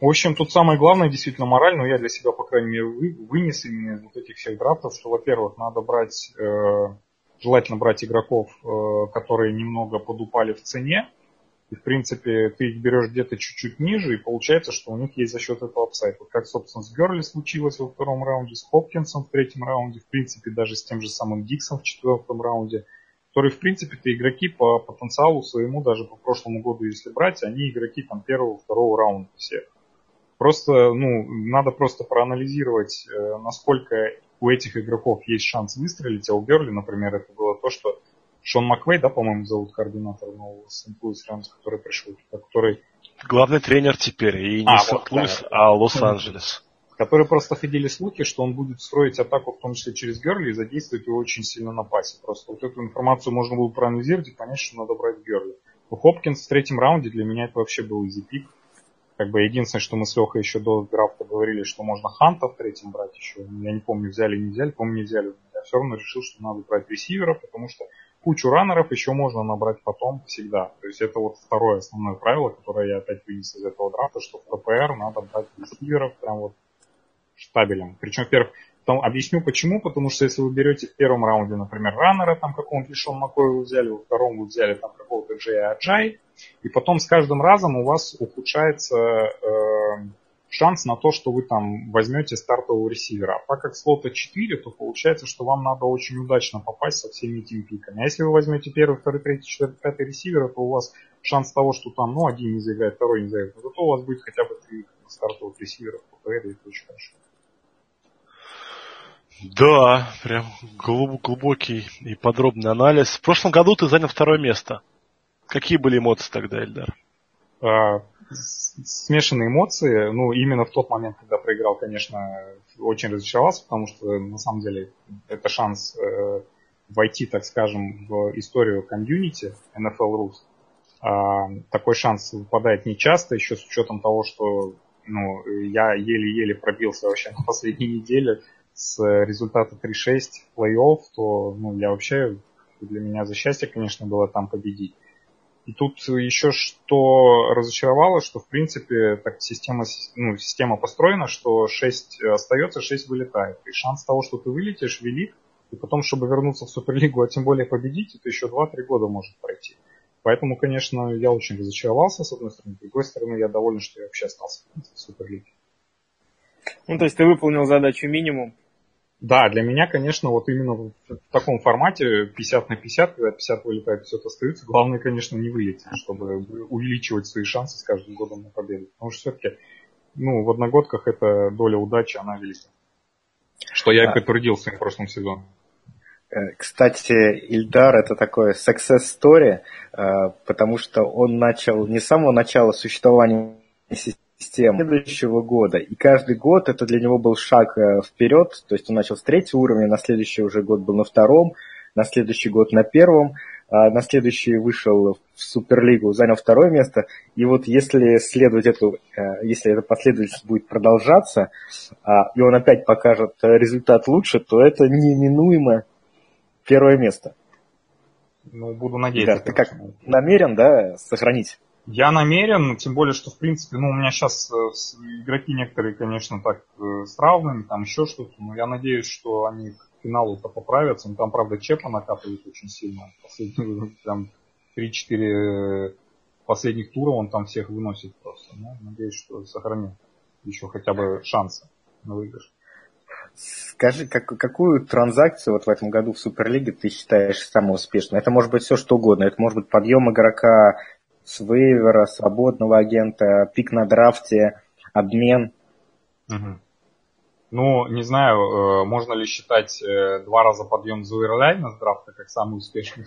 В общем, тут самое главное действительно мораль, но я для себя, по крайней мере, вы, вынес именно из вот этих всех драфтов, что, во-первых, надо брать, э, желательно брать игроков, э, которые немного подупали в цене, и, в принципе, ты их берешь где-то чуть-чуть ниже, и получается, что у них есть за счет этого upside. Вот как, собственно, с Герли случилось во втором раунде, с Хопкинсом в третьем раунде, в принципе, даже с тем же самым Диксом в четвертом раунде, которые, в принципе, это игроки по потенциалу своему, даже по прошлому году, если брать, они игроки там первого, второго раунда все. Просто, ну, надо просто проанализировать, э, насколько у этих игроков есть шанс выстрелить, а у Берли, например, это было то, что Шон Маквей, да, по-моему, зовут координатор нового Сент-Луис Рамс, который пришел, который... Главный тренер теперь, и не а, Сент-Луис, вот, да. а Лос-Анджелес. Которые просто ходили слухи, что он будет строить атаку, в том числе через Герли, и задействовать его очень сильно на пасе. Просто вот эту информацию можно было проанализировать и понять, что надо брать Герли. У Хопкинс в третьем раунде для меня это вообще был изи пик. Как бы единственное, что мы с Лехой еще до драфта говорили, что можно Ханта в третьем брать еще. Я не помню, взяли не взяли, помню, не взяли. Я все равно решил, что надо брать ресивера, потому что кучу раннеров еще можно набрать потом всегда. То есть это вот второе основное правило, которое я опять вынес из этого драфта, что в ППР надо брать ресиверов прям вот штабелем. Причем, во-первых, там, объясню почему, потому что если вы берете в первом раунде, например, раннера, там какого-нибудь Шон Маккоя вы взяли, во втором вы взяли там какого-то Джея Аджай, и потом с каждым разом у вас ухудшается э, шанс на то, что вы там возьмете стартового ресивера. А так как слота 4, то получается, что вам надо очень удачно попасть со всеми этими пиками. А если вы возьмете первый, второй, третий, четвертый, пятый ресивера, то у вас шанс того, что там, ну, один не заиграет, второй не заиграет, но зато у вас будет хотя бы три стартовых ресивера и это очень хорошо. Да, прям глубокий и подробный анализ. В прошлом году ты занял второе место. Какие были эмоции тогда, Эльдар? А, смешанные эмоции. Ну, именно в тот момент, когда проиграл, конечно, очень разочаровался, потому что, на самом деле, это шанс э, войти, так скажем, в историю комьюнити NFL Rus. А, такой шанс выпадает нечасто, еще с учетом того, что ну, я еле-еле пробился вообще на последней неделе с результата 3-6 плей-офф, то ну, я вообще, для меня за счастье, конечно, было там победить. И тут еще что разочаровало, что в принципе так система, ну, система построена, что 6 остается, 6 вылетает. И шанс того, что ты вылетишь, велик. И потом, чтобы вернуться в Суперлигу, а тем более победить, это еще 2-3 года может пройти. Поэтому, конечно, я очень разочаровался, с одной стороны. С другой стороны, я доволен, что я вообще остался в Суперлиге. Ну, то есть ты выполнил задачу минимум, да, для меня, конечно, вот именно в таком формате 50 на 50, когда 50 вылетает, 50 остается, главное, конечно, не вылететь, чтобы увеличивать свои шансы с каждым годом на победу. Потому что все-таки ну, в одногодках эта доля удачи, она велика. Что я и подтвердил в прошлом сезоне. Э, кстати, Ильдар это такой success story, э, потому что он начал не с самого начала существования систем следующего года. И каждый год это для него был шаг э, вперед, то есть он начал с третьего уровня, на следующий уже год был на втором, на следующий год на первом, а на следующий вышел в Суперлигу, занял второе место. И вот если следовать эту, э, если эта последовательность будет продолжаться, а, и он опять покажет результат лучше, то это неминуемо первое место. Ну, буду надеяться. Да, ты как намерен, да, сохранить я намерен, тем более, что в принципе, ну, у меня сейчас э, игроки некоторые, конечно, так э, с равными, там еще что-то, но я надеюсь, что они к финалу-то поправятся. Ну, там, правда, Чепа накапывает очень сильно. Последние, там, 3-4 последних тура он там всех выносит просто. Ну, надеюсь, что сохранит еще хотя бы шансы на выигрыш. Скажи, как, какую транзакцию вот в этом году в Суперлиге ты считаешь самой успешной? Это может быть все что угодно. Это может быть подъем игрока с вейвера, свободного агента, пик на драфте, обмен. Угу. Ну, не знаю, э, можно ли считать э, два раза подъем Зуэрлайна с драфта как самый успешный.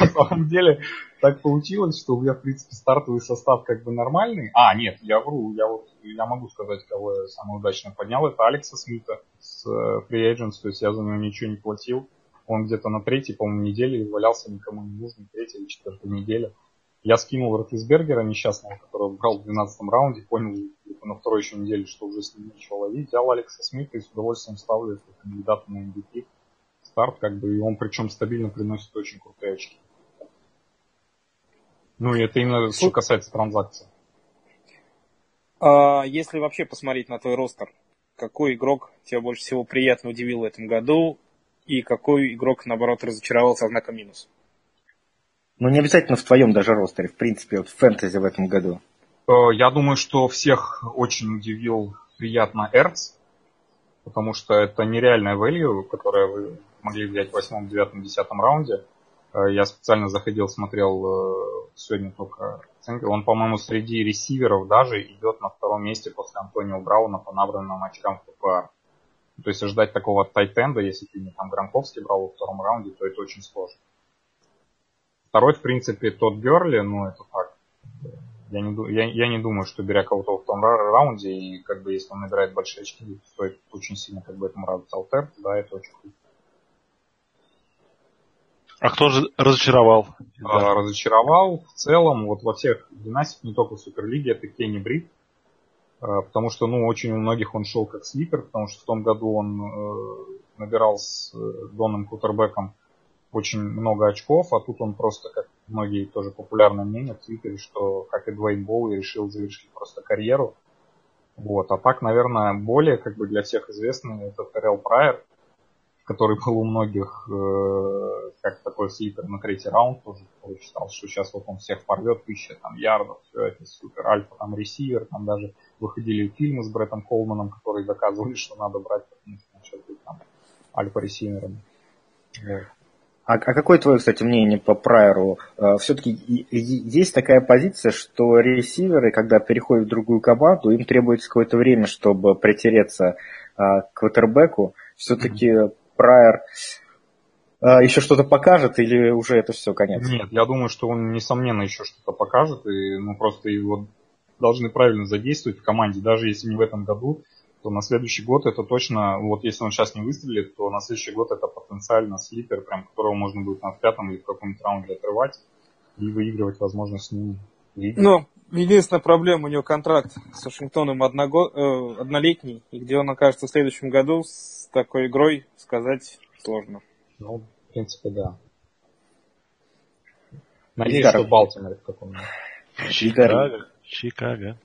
На самом деле так получилось, что у меня, в принципе, стартовый состав как бы нормальный. А, нет, я вру, я вот я могу сказать, кого я самый удачно поднял. Это Алекса Смита с э, Free Agents, то есть я за него ничего не платил. Он где-то на третьей, по-моему, неделе валялся никому не нужный, третьей или четвертой неделе. Я скинул Ротисбергера несчастного, которого брал в 12 раунде, понял на второй еще неделе, что уже с ним нечего ловить. Взял Алекса Смита и с удовольствием ставлю этого кандидата на MVP. Старт, как бы, и он причем стабильно приносит очень крутые очки. Ну и это именно что касается транзакций. А, если вообще посмотреть на твой ростер, какой игрок тебя больше всего приятно удивил в этом году и какой игрок, наоборот, разочаровался знаком минус? Ну, не обязательно в твоем даже ростере, в принципе, вот в фэнтези в этом году. Э, я думаю, что всех очень удивил приятно Эрц, потому что это нереальная value, которое вы могли взять в восьмом, девятом, десятом раунде. Э, я специально заходил, смотрел э, сегодня только оценки. Он, по-моему, среди ресиверов даже идет на втором месте после Антонио Брауна по набранным очкам в ППА. То есть ожидать такого тайтенда, если ты не там Гранковский брал во втором раунде, то это очень сложно. Второй, в принципе, тот Герли, ну это так. Я не, я, я не думаю, что беря кого-то в том раунде, и как бы если он набирает большие очки, стоит очень сильно как бы этому радоваться. Алтер, да, это очень круто. А кто же разочаровал? А, разочаровал в целом, вот во всех династиях, не только в Суперлиге, это Кенни Брит. А, потому что, ну, очень у многих он шел как слипер, потому что в том году он э, набирал с э, Доном Кутербеком очень много очков, а тут он просто, как многие тоже популярное мнение в Твиттере, что, как и Двейн Боуи, решил завершить просто карьеру. Вот. А так, наверное, более как бы для всех известный это Террел Прайер, который был у многих э, как такой слипер на третий раунд тоже, считал, что сейчас вот он всех порвет, тысяча там ярдов, все это супер, альфа там ресивер, там даже выходили фильмы с Бреттом Холманом, которые доказывали, что надо брать, потому что сейчас будет там альфа ресивером. Вот. А, а какое твое, кстати, мнение по Прайеру? А, Все-таки есть такая позиция, что ресиверы, когда переходят в другую команду, им требуется какое-то время, чтобы притереться а, к квотербеку. Все-таки mm-hmm. Прайер еще что-то покажет или уже это все конец? Нет, я думаю, что он, несомненно, еще что-то покажет, и ну, просто его должны правильно задействовать в команде, даже если не в этом году, то на следующий год это точно, вот если он сейчас не выстрелит, то на следующий год это потенциально слипер, прям которого можно будет на пятом или в каком-нибудь раунде отрывать и выигрывать, возможно, с ним. Ну, единственная проблема, у него контракт с Вашингтоном одного, э, однолетний, и где он окажется в следующем году с такой игрой, сказать сложно. Ну, в принципе, да. Надеюсь, что Балтимор в каком-нибудь. Чикаго.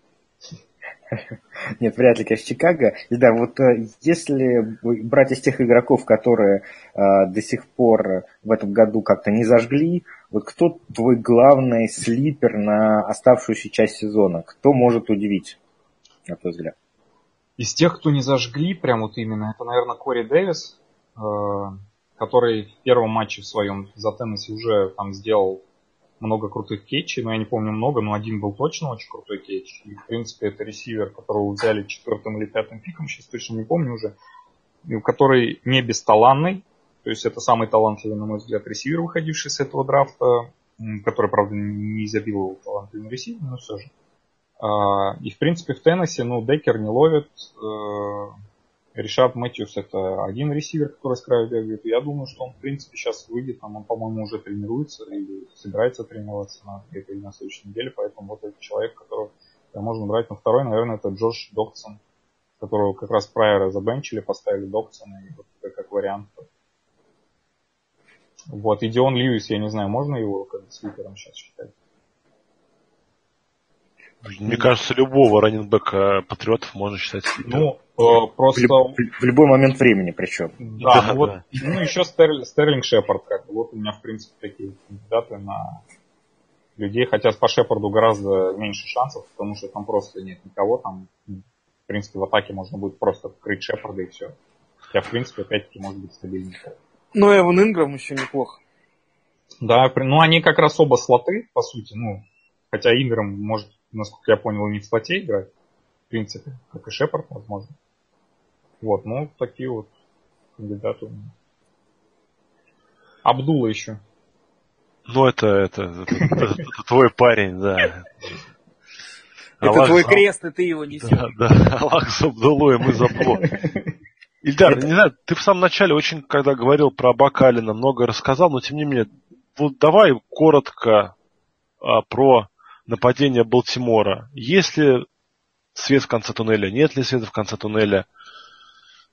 Нет, вряд ли, конечно, Чикаго. Да, вот э, если брать из тех игроков, которые э, до сих пор в этом году как-то не зажгли, вот кто твой главный слипер на оставшуюся часть сезона? Кто может удивить, на твой взгляд? Из тех, кто не зажгли, прям вот именно, это, наверное, Кори Дэвис, э, который в первом матче в своем за Теннесси уже там сделал много крутых кетчей, но я не помню много, но один был точно очень крутой кетч. И, в принципе, это ресивер, которого взяли четвертым или пятым пиком, сейчас точно не помню уже, который не бесталанный, то есть это самый талантливый, на мой взгляд, ресивер, выходивший с этого драфта, который, правда, не изобиловал талантливым ресивером, но все же. А, и, в принципе, в Теннессе, ну, Декер не ловит, Ришард Мэтьюс это один ресивер, который с края бегает. Я думаю, что он, в принципе, сейчас выйдет. Там он, по-моему, уже тренируется или собирается тренироваться на этой или на следующей неделе. Поэтому вот этот человек, которого можно брать. Но второй, наверное, это Джош Доксон, которого как раз Прайера забенчили, поставили Доксона, и вот как вариант. Вот, и Дион Льюис, я не знаю, можно его как слипером сейчас считать? Мне кажется, любого раненбека патриотов можно считать Ну, э, просто... В, в любой момент времени причем. Да, да ну, вот, ну еще Стер, Стерлинг Шепард, как бы. Вот у меня, в принципе, такие кандидаты на людей. Хотя по Шепарду гораздо меньше шансов, потому что там просто нет никого. Там, в принципе, в атаке можно будет просто крыть Шепарда и все. Хотя, в принципе, опять-таки, может быть стабильнее. Но Эван Инграм еще неплохо. Да, ну они как раз оба слоты, по сути. Ну, хотя Инграм может насколько я понял, не в слоте играть, в принципе, как и Шепард, возможно. Вот, ну, такие вот кандидаты у меня. Абдула еще. Ну, это, это, твой парень, да. Это твой крест, и ты его несешь. Да, да, Аллах с Абдулой, мы за Ильдар, это... не знаю, ты в самом начале очень, когда говорил про Бакалина, много рассказал, но тем не менее, вот давай коротко а, про нападения Балтимора. Есть ли свет в конце туннеля, нет ли света в конце туннеля,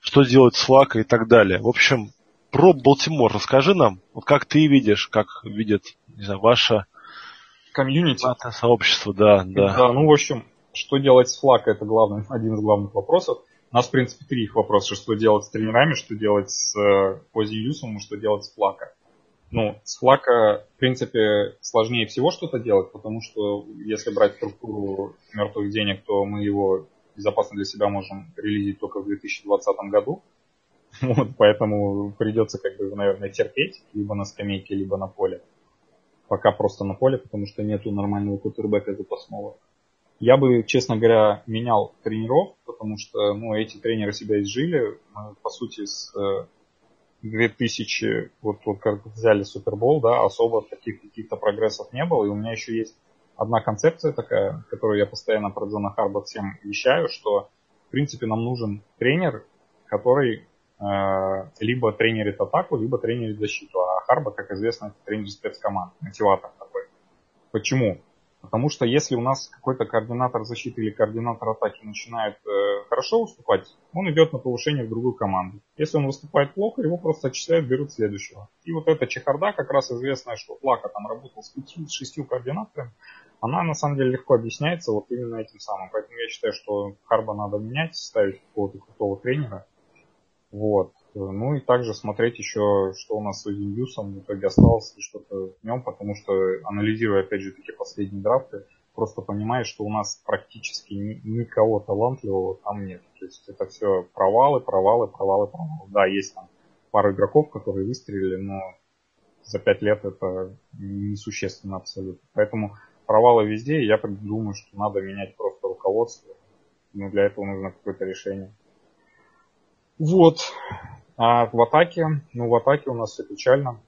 что делать с Флакой и так далее. В общем, про Балтимор расскажи нам, вот как ты видишь, как видит, не знаю, ваше комьюнити. Сообщество, да, да. Да, ну, в общем, что делать с Флакой, это главный, один из главных вопросов. У нас, в принципе, три их вопроса, что делать с тренерами, что делать с э, Ози Юсом что делать с Флакой ну, с флака, в принципе, сложнее всего что-то делать, потому что если брать структуру мертвых денег, то мы его безопасно для себя можем релизить только в 2020 году. Вот, поэтому придется, как бы, наверное, терпеть либо на скамейке, либо на поле. Пока просто на поле, потому что нету нормального кутербека запасного. Я бы, честно говоря, менял тренеров, потому что ну, эти тренеры себя изжили. Мы, по сути, с 2000, вот, вот как взяли Супербол, да, особо таких каких-то прогрессов не было. И у меня еще есть одна концепция такая, которую я постоянно про Джона Харба всем вещаю, что, в принципе, нам нужен тренер, который э, либо тренерит атаку, либо тренерит защиту. А Харба, как известно, тренер спецкоманд, мотиватор такой. Почему? Потому что если у нас какой-то координатор защиты или координатор атаки начинает э, хорошо выступать, он идет на повышение в другую команду. Если он выступает плохо, его просто отчисляют, берут следующего. И вот эта чехарда, как раз известная, что Плака там работал с 5-6 координаторами, она на самом деле легко объясняется вот именно этим самым. Поэтому я считаю, что Харба надо менять, ставить какого-то крутого тренера. Вот. Ну и также смотреть еще, что у нас с Юсом в итоге осталось, и что-то в нем, потому что, анализируя, опять же, такие последние драфты, просто понимаешь, что у нас практически никого талантливого там нет. То есть это все провалы, провалы, провалы, провалы. Да, есть там пару игроков, которые выстрелили, но за пять лет это несущественно абсолютно. Поэтому провалы везде, и я думаю, что надо менять просто руководство. Но для этого нужно какое-то решение. Вот. А в атаке, ну в атаке у нас все печально.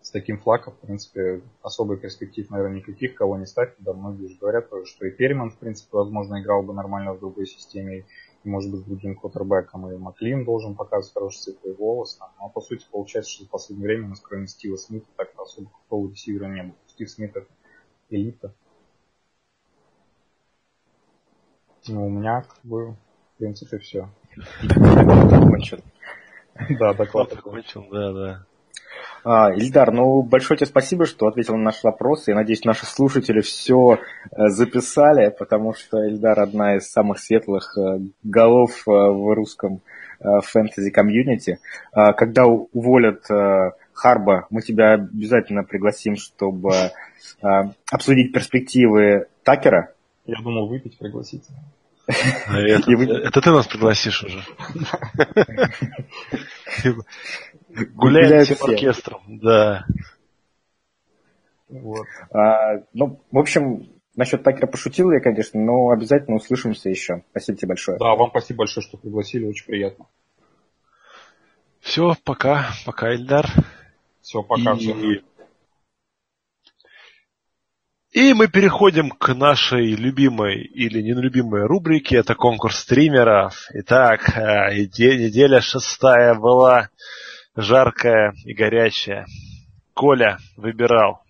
С таким флаком, в принципе, особой перспектив, наверное, никаких, кого не ставь. Да, многие же говорят, что и Перриман, в принципе, возможно, играл бы нормально в другой системе, и, может быть, с другим квотербеком, и Маклин должен показывать хороший цветовой голос. Но, по сути, получается, что в последнее время у нас, кроме Стива Смита, так особо крутого ресивера не было. Стив Смит это элита. Ну, у меня, как бы, в принципе, все. Да, доклад закончил, да, да. А, Ильдар, ну большое тебе спасибо, что ответил на наши вопросы. Я надеюсь, наши слушатели все э, записали, потому что Ильдар одна из самых светлых э, голов э, в русском фэнтези-комьюнити. А, когда уволят Харба, мы тебя обязательно пригласим, чтобы обсудить перспективы Такера. Я думал, выпить пригласить. Это, вы... это ты нас пригласишь уже. Гуляем всем оркестром, да. Вот. А, ну, в общем, насчет Такера пошутил я, конечно, но обязательно услышимся еще. Спасибо тебе большое. Да, вам спасибо большое, что пригласили, очень приятно. Все, пока, пока, Эльдар. Все, пока. И... Всем. И мы переходим к нашей любимой или нелюбимой рубрике. Это конкурс стримеров. Итак, э, неделя шестая была жаркая и горячая. Коля выбирал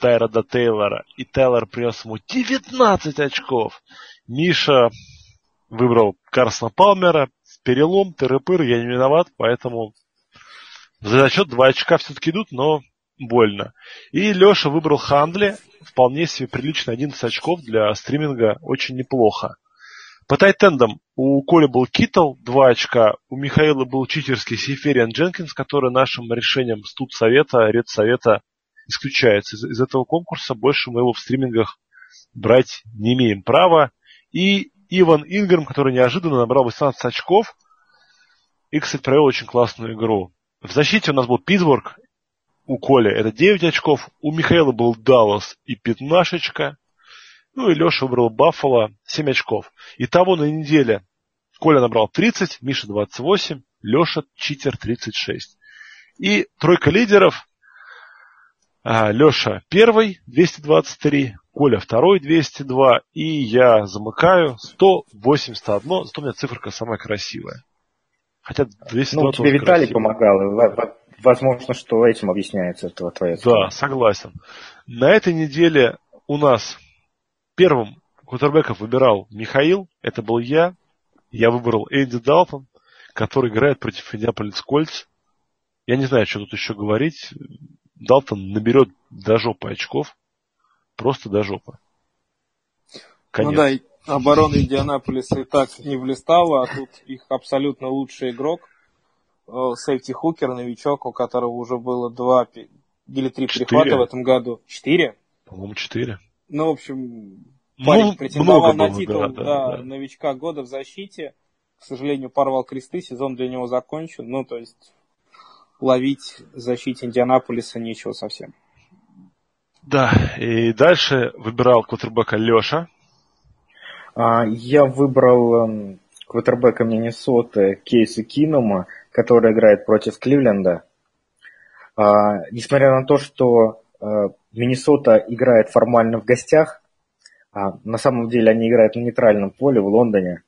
Тайрода Тейлора, и Тейлор принес ему 19 очков. Миша выбрал Карсона Палмера, перелом, тыры-пыр, я не виноват, поэтому за зачет два очка все-таки идут, но больно. И Леша выбрал Хандли, вполне себе прилично 11 очков для стриминга, очень неплохо. По тайтендам у Коли был Китл 2 очка, у Михаила был читерский Сейфериан Дженкинс, который нашим решением студ совета, редсовета исключается из, из этого конкурса. Больше мы его в стримингах брать не имеем права. И Иван Инграм, который неожиданно набрал 18 очков и, кстати, провел очень классную игру. В защите у нас был Питтсбург, у Коли это 9 очков, у Михаила был Даллас и пятнашечка, ну и Леша выбрал Баффало 7 очков. Итого на неделе Коля набрал 30, Миша 28, Леша читер 36. И тройка лидеров. А, Леша первый, 223, Коля второй, 202, и я замыкаю 181, зато у меня циферка самая красивая. Хотя 202 Ну, тебе Виталий красивая. помогал, возможно, что этим объясняется твоя Да, согласен. На этой неделе у нас Первым квотербеков выбирал Михаил, это был я. Я выбрал Энди Далтон, который играет против Индиаполис Кольц. Я не знаю, что тут еще говорить. Далтон наберет до жопы очков. Просто до жопы. Конец. Ну да, оборона Индианаполиса и так не блистала, а тут их абсолютно лучший игрок. Э, сейфти Хукер, новичок, у которого уже было два или три перехвата в этом году. Четыре? По-моему, четыре. Ну, в общем, ну, парень ну, претендовал на титул да, да, да. новичка года в защите. К сожалению, порвал кресты, сезон для него закончен. Ну, то есть, ловить в защите Индианаполиса нечего совсем. Да, и дальше выбирал квотербека Леша. А, я выбрал эм, квотербека Миннесоты Кейса Кинума, который играет против Кливленда. А, несмотря на то, что э, Миннесота играет формально в гостях, а на самом деле они играют на нейтральном поле в Лондоне.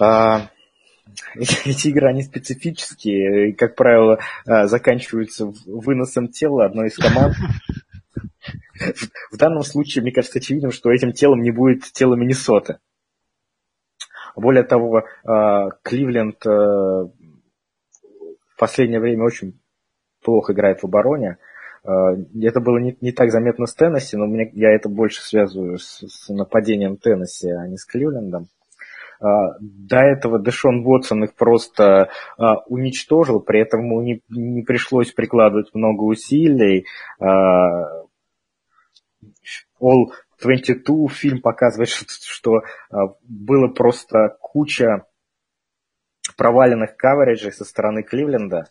А, эти игры, они специфические, и, как правило, а, заканчиваются выносом тела одной из команд. В данном случае, мне кажется, очевидным, что этим телом не будет тело Миннесоты. Более того, а, Кливленд а, в последнее время очень плохо играет в обороне. Это было не, не так заметно с Теннесси, но мне, я это больше связываю с, с нападением Теннесси, а не с Кливлендом. А, до этого Дэшон Вотсон их просто а, уничтожил, при этом ему не, не пришлось прикладывать много усилий. All 22 фильм показывает, что, что было просто куча проваленных кавериджей со стороны Кливленда.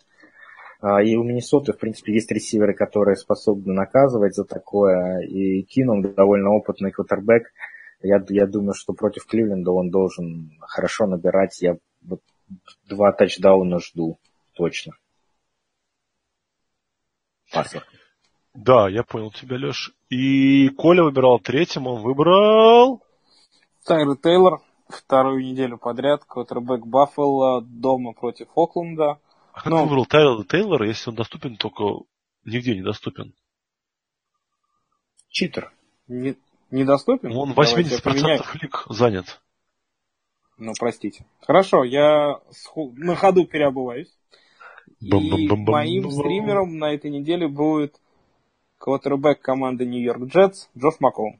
И у Миннесоты, в принципе, есть ресиверы, которые способны наказывать за такое. И Кином довольно опытный квотербек. Я, я думаю, что против Кливленда он должен хорошо набирать. Я вот два тачдауна жду точно. Пассер. Да, я понял тебя, Леш. И Коля выбирал третьим, он выбрал... Тайра Тейлор. Вторую неделю подряд. Квотербек Баффало дома против Окленда. А как Но... ты выбрал Тайра Тейлора, если он доступен, только нигде не доступен? Читер. Не, Недоступен? Он 80% лиг занят. Ну, простите. Хорошо, я на ходу переобуваюсь. И моим стримером на этой неделе будет квотербек команды Нью-Йорк Джетс Джош Маккоум,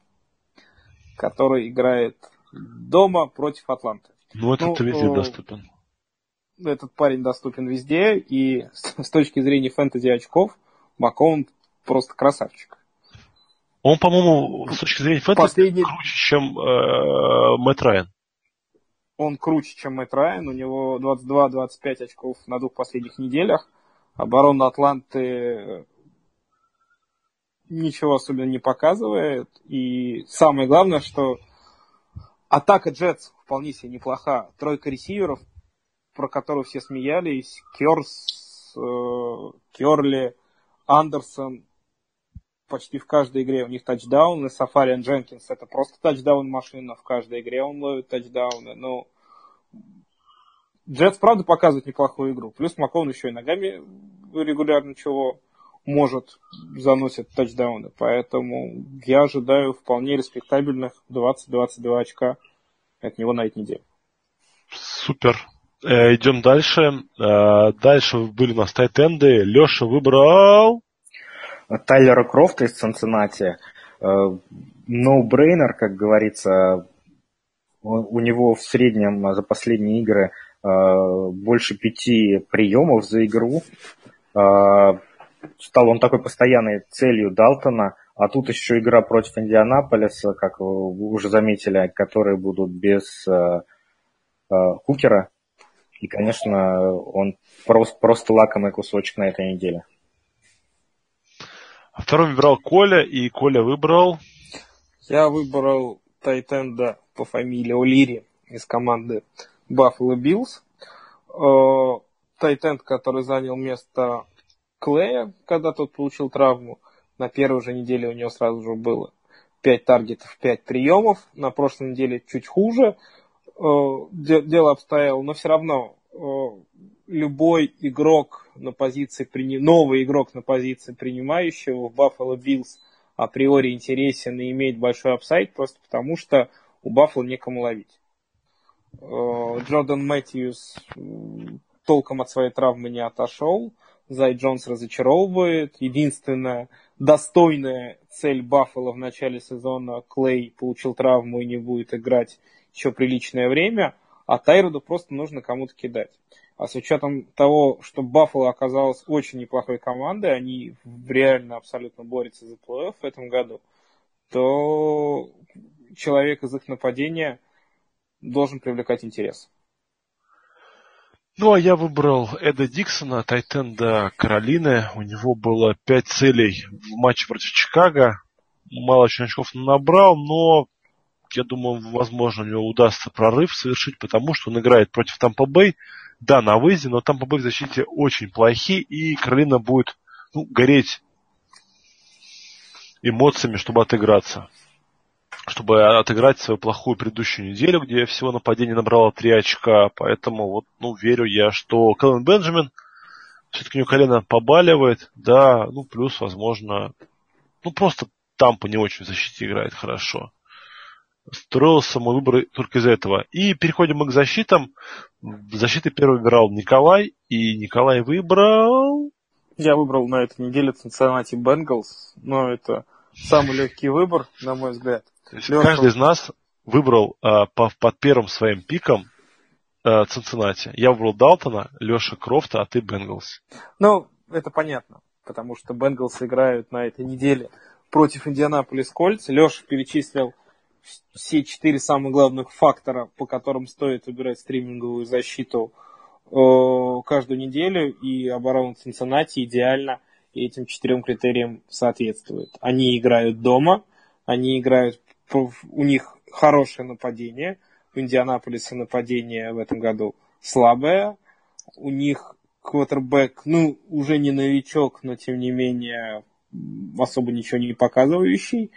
который играет дома против Атланты. Ну, этот ну, везде э, доступен. Этот парень доступен везде, и с точки зрения фэнтези очков, Маккоум просто красавчик. Он, по-моему, с точки зрения фэнтези Последний... круче, чем э, Мэтт Райан. Он круче, чем Мэтт Райан. У него 22-25 очков на двух последних неделях. Оборона Атланты э, ничего особенно не показывает. И самое главное, что атака Джетс вполне себе неплоха. Тройка ресиверов, про которых все смеялись. Керс, э, Керли, Андерсон, почти в каждой игре у них тачдауны. Сафариан Дженкинс это просто тачдаун машина, в каждой игре он ловит тачдауны. Ну, Джетс, правда, показывает неплохую игру. Плюс Макон еще и ногами регулярно чего может, заносит тачдауны. Поэтому я ожидаю вполне респектабельных 20-22 очка от него на этой неделе. Супер. Э, идем дальше. Э, дальше были у нас тайтенды. Леша выбрал... Тайлера Крофта из Цинциннати. No-brainer, как говорится, у него в среднем за последние игры э, больше пяти приемов за игру. Э, стал он такой постоянной целью Далтона, а тут еще игра против Индианаполиса, как вы уже заметили, которые будут без э, Хукера. И, конечно, он просто, просто лакомый кусочек на этой неделе. А второй выбрал Коля, и Коля выбрал... Я выбрал Тайтенда по фамилии Олири из команды Buffalo Bills. Э, Тайтенд, который занял место Клея, когда тот получил травму. На первой же неделе у него сразу же было 5 таргетов, 5 приемов. На прошлой неделе чуть хуже э, дело обстояло, но все равно э, любой игрок на позиции, новый игрок на позиции принимающего в Buffalo Bills априори интересен и имеет большой upside, просто потому что у Buffalo некому ловить. Э, Джордан Мэтьюс толком от своей травмы не отошел. Зей Джонс разочаровывает. Единственная достойная цель Баффала в начале сезона Клей получил травму и не будет играть еще приличное время, а Тайроду просто нужно кому-то кидать. А с учетом того, что Баффало оказалась очень неплохой командой, они реально абсолютно борются за плей-офф в этом году, то человек из их нападения должен привлекать интерес. Ну, а я выбрал Эда Диксона, Тайтенда Каролины. У него было пять целей в матче против Чикаго. Мало очень очков набрал, но я думаю, возможно, у него удастся прорыв совершить, потому что он играет против Тампа Бэй. Да, на выезде, но Тампа Бэй в защите очень плохи, и Каролина будет ну, гореть эмоциями, чтобы отыграться. Чтобы отыграть свою плохую предыдущую неделю, где всего нападение набрало 3 очка. Поэтому вот, ну, верю я, что Кэлен Бенджамин все-таки у него колено побаливает, да, ну, плюс, возможно, ну, просто Тампа не очень в защите играет хорошо. Строился мой выбор только из этого. И переходим мы к защитам. Защиты первый выбирал Николай, и Николай выбрал... Я выбрал на этой неделе Cincinnati Bengals, но это самый легкий выбор, на мой взгляд. Леша... Каждый из нас выбрал а, по, под первым своим пиком а, Цинциннати. Я выбрал Далтона, Леша Крофта, а ты Бенгалс. Ну, это понятно, потому что Бенгалс играют на этой неделе против Индианаполис Кольц. Леша перечислил все четыре самых главных фактора, по которым стоит выбирать стриминговую защиту э, каждую неделю, и оборона Цинциннати идеально этим четырем критериям соответствует. Они играют дома, они играют, у них хорошее нападение, у Индианаполиса нападение в этом году слабое, у них квотербек, ну, уже не новичок, но тем не менее особо ничего не показывающий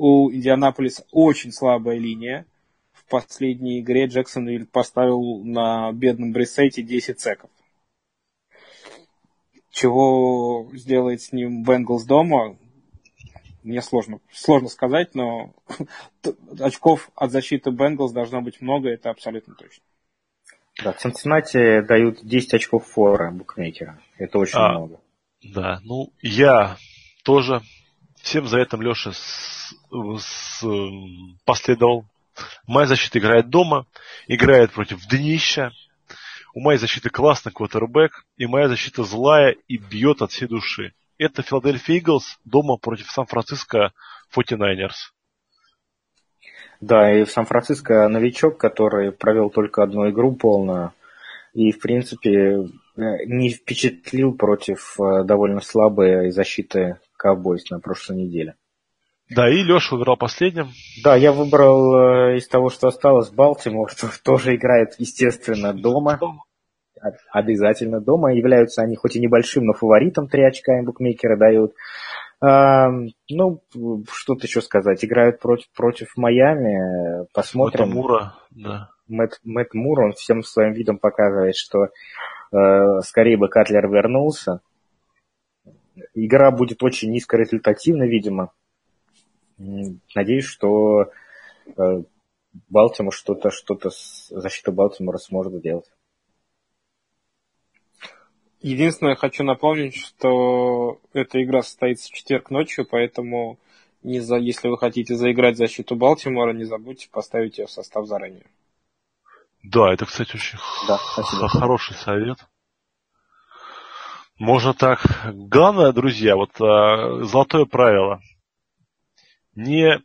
у Индианаполиса очень слабая линия. В последней игре Джексонвилл поставил на бедном Брисейте 10 секов. Чего сделает с ним Бенглс дома, мне сложно, сложно сказать, но очков от защиты Бенглс должно быть много, это абсолютно точно. Да, в Цинциннати дают 10 очков фора букмекера. Это очень а, много. Да, ну я тоже всем за этим Леша с, последовал. Моя защита играет дома, играет против днища. У моей защиты классный квотербек, и моя защита злая и бьет от всей души. Это Филадельфия Иглс дома против Сан-Франциско 49ers. Да, и в Сан-Франциско новичок, который провел только одну игру полную, и, в принципе, не впечатлил против э, довольно слабой защиты Cowboys на прошлой неделе. Да, и Леша выбрал последним. Да, я выбрал э, из того, что осталось, Балтимор, что тоже играет, естественно, дома. Обязательно дома. Являются они хоть и небольшим, но фаворитом. Три очка им букмекеры дают. Ну, что то еще сказать. Играют против, против Майами. Посмотрим. Мэтт Мура, да. Мэтт, Мэтт Мур, он всем своим видом показывает, что э, скорее бы Катлер вернулся. Игра будет очень низкорезультативна, видимо. Надеюсь, что э, Балтимор что-то, что-то с защитой Балтимора сможет сделать. Единственное, хочу напомнить, что эта игра состоится в четверг ночью, поэтому не за, если вы хотите заиграть защиту Балтимора, не забудьте поставить ее в состав заранее. Да, это, кстати, очень да, хороший совет. Можно так. Главное, друзья, вот а, золотое правило не,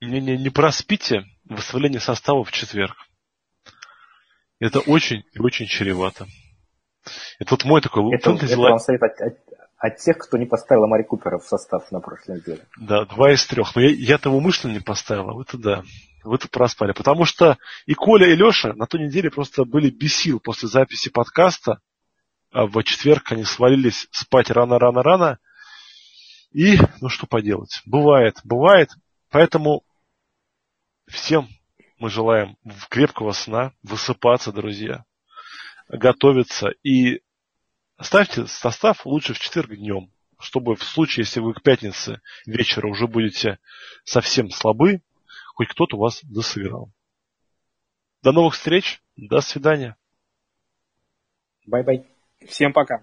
не, не, не проспите выставление состава в четверг. Это очень и очень чревато. Это вот мой такой это, фэнтези это вам совет от, от, от тех, кто не поставил Амари Купера в состав на прошлой неделе. Да, два из трех. Но я, я-то умышленно не поставил, а вы-то да. Вы-то проспали. Потому что и Коля, и Леша на той неделе просто были без сил после записи подкаста. А в четверг они свалились спать рано-рано-рано. И, ну что поделать, бывает, бывает. Поэтому всем мы желаем крепкого сна, высыпаться, друзья, готовиться и ставьте состав лучше в четверг днем, чтобы в случае, если вы к пятнице вечера уже будете совсем слабы, хоть кто-то вас досыграл. До новых встреч, до свидания. Bye-bye. Всем пока.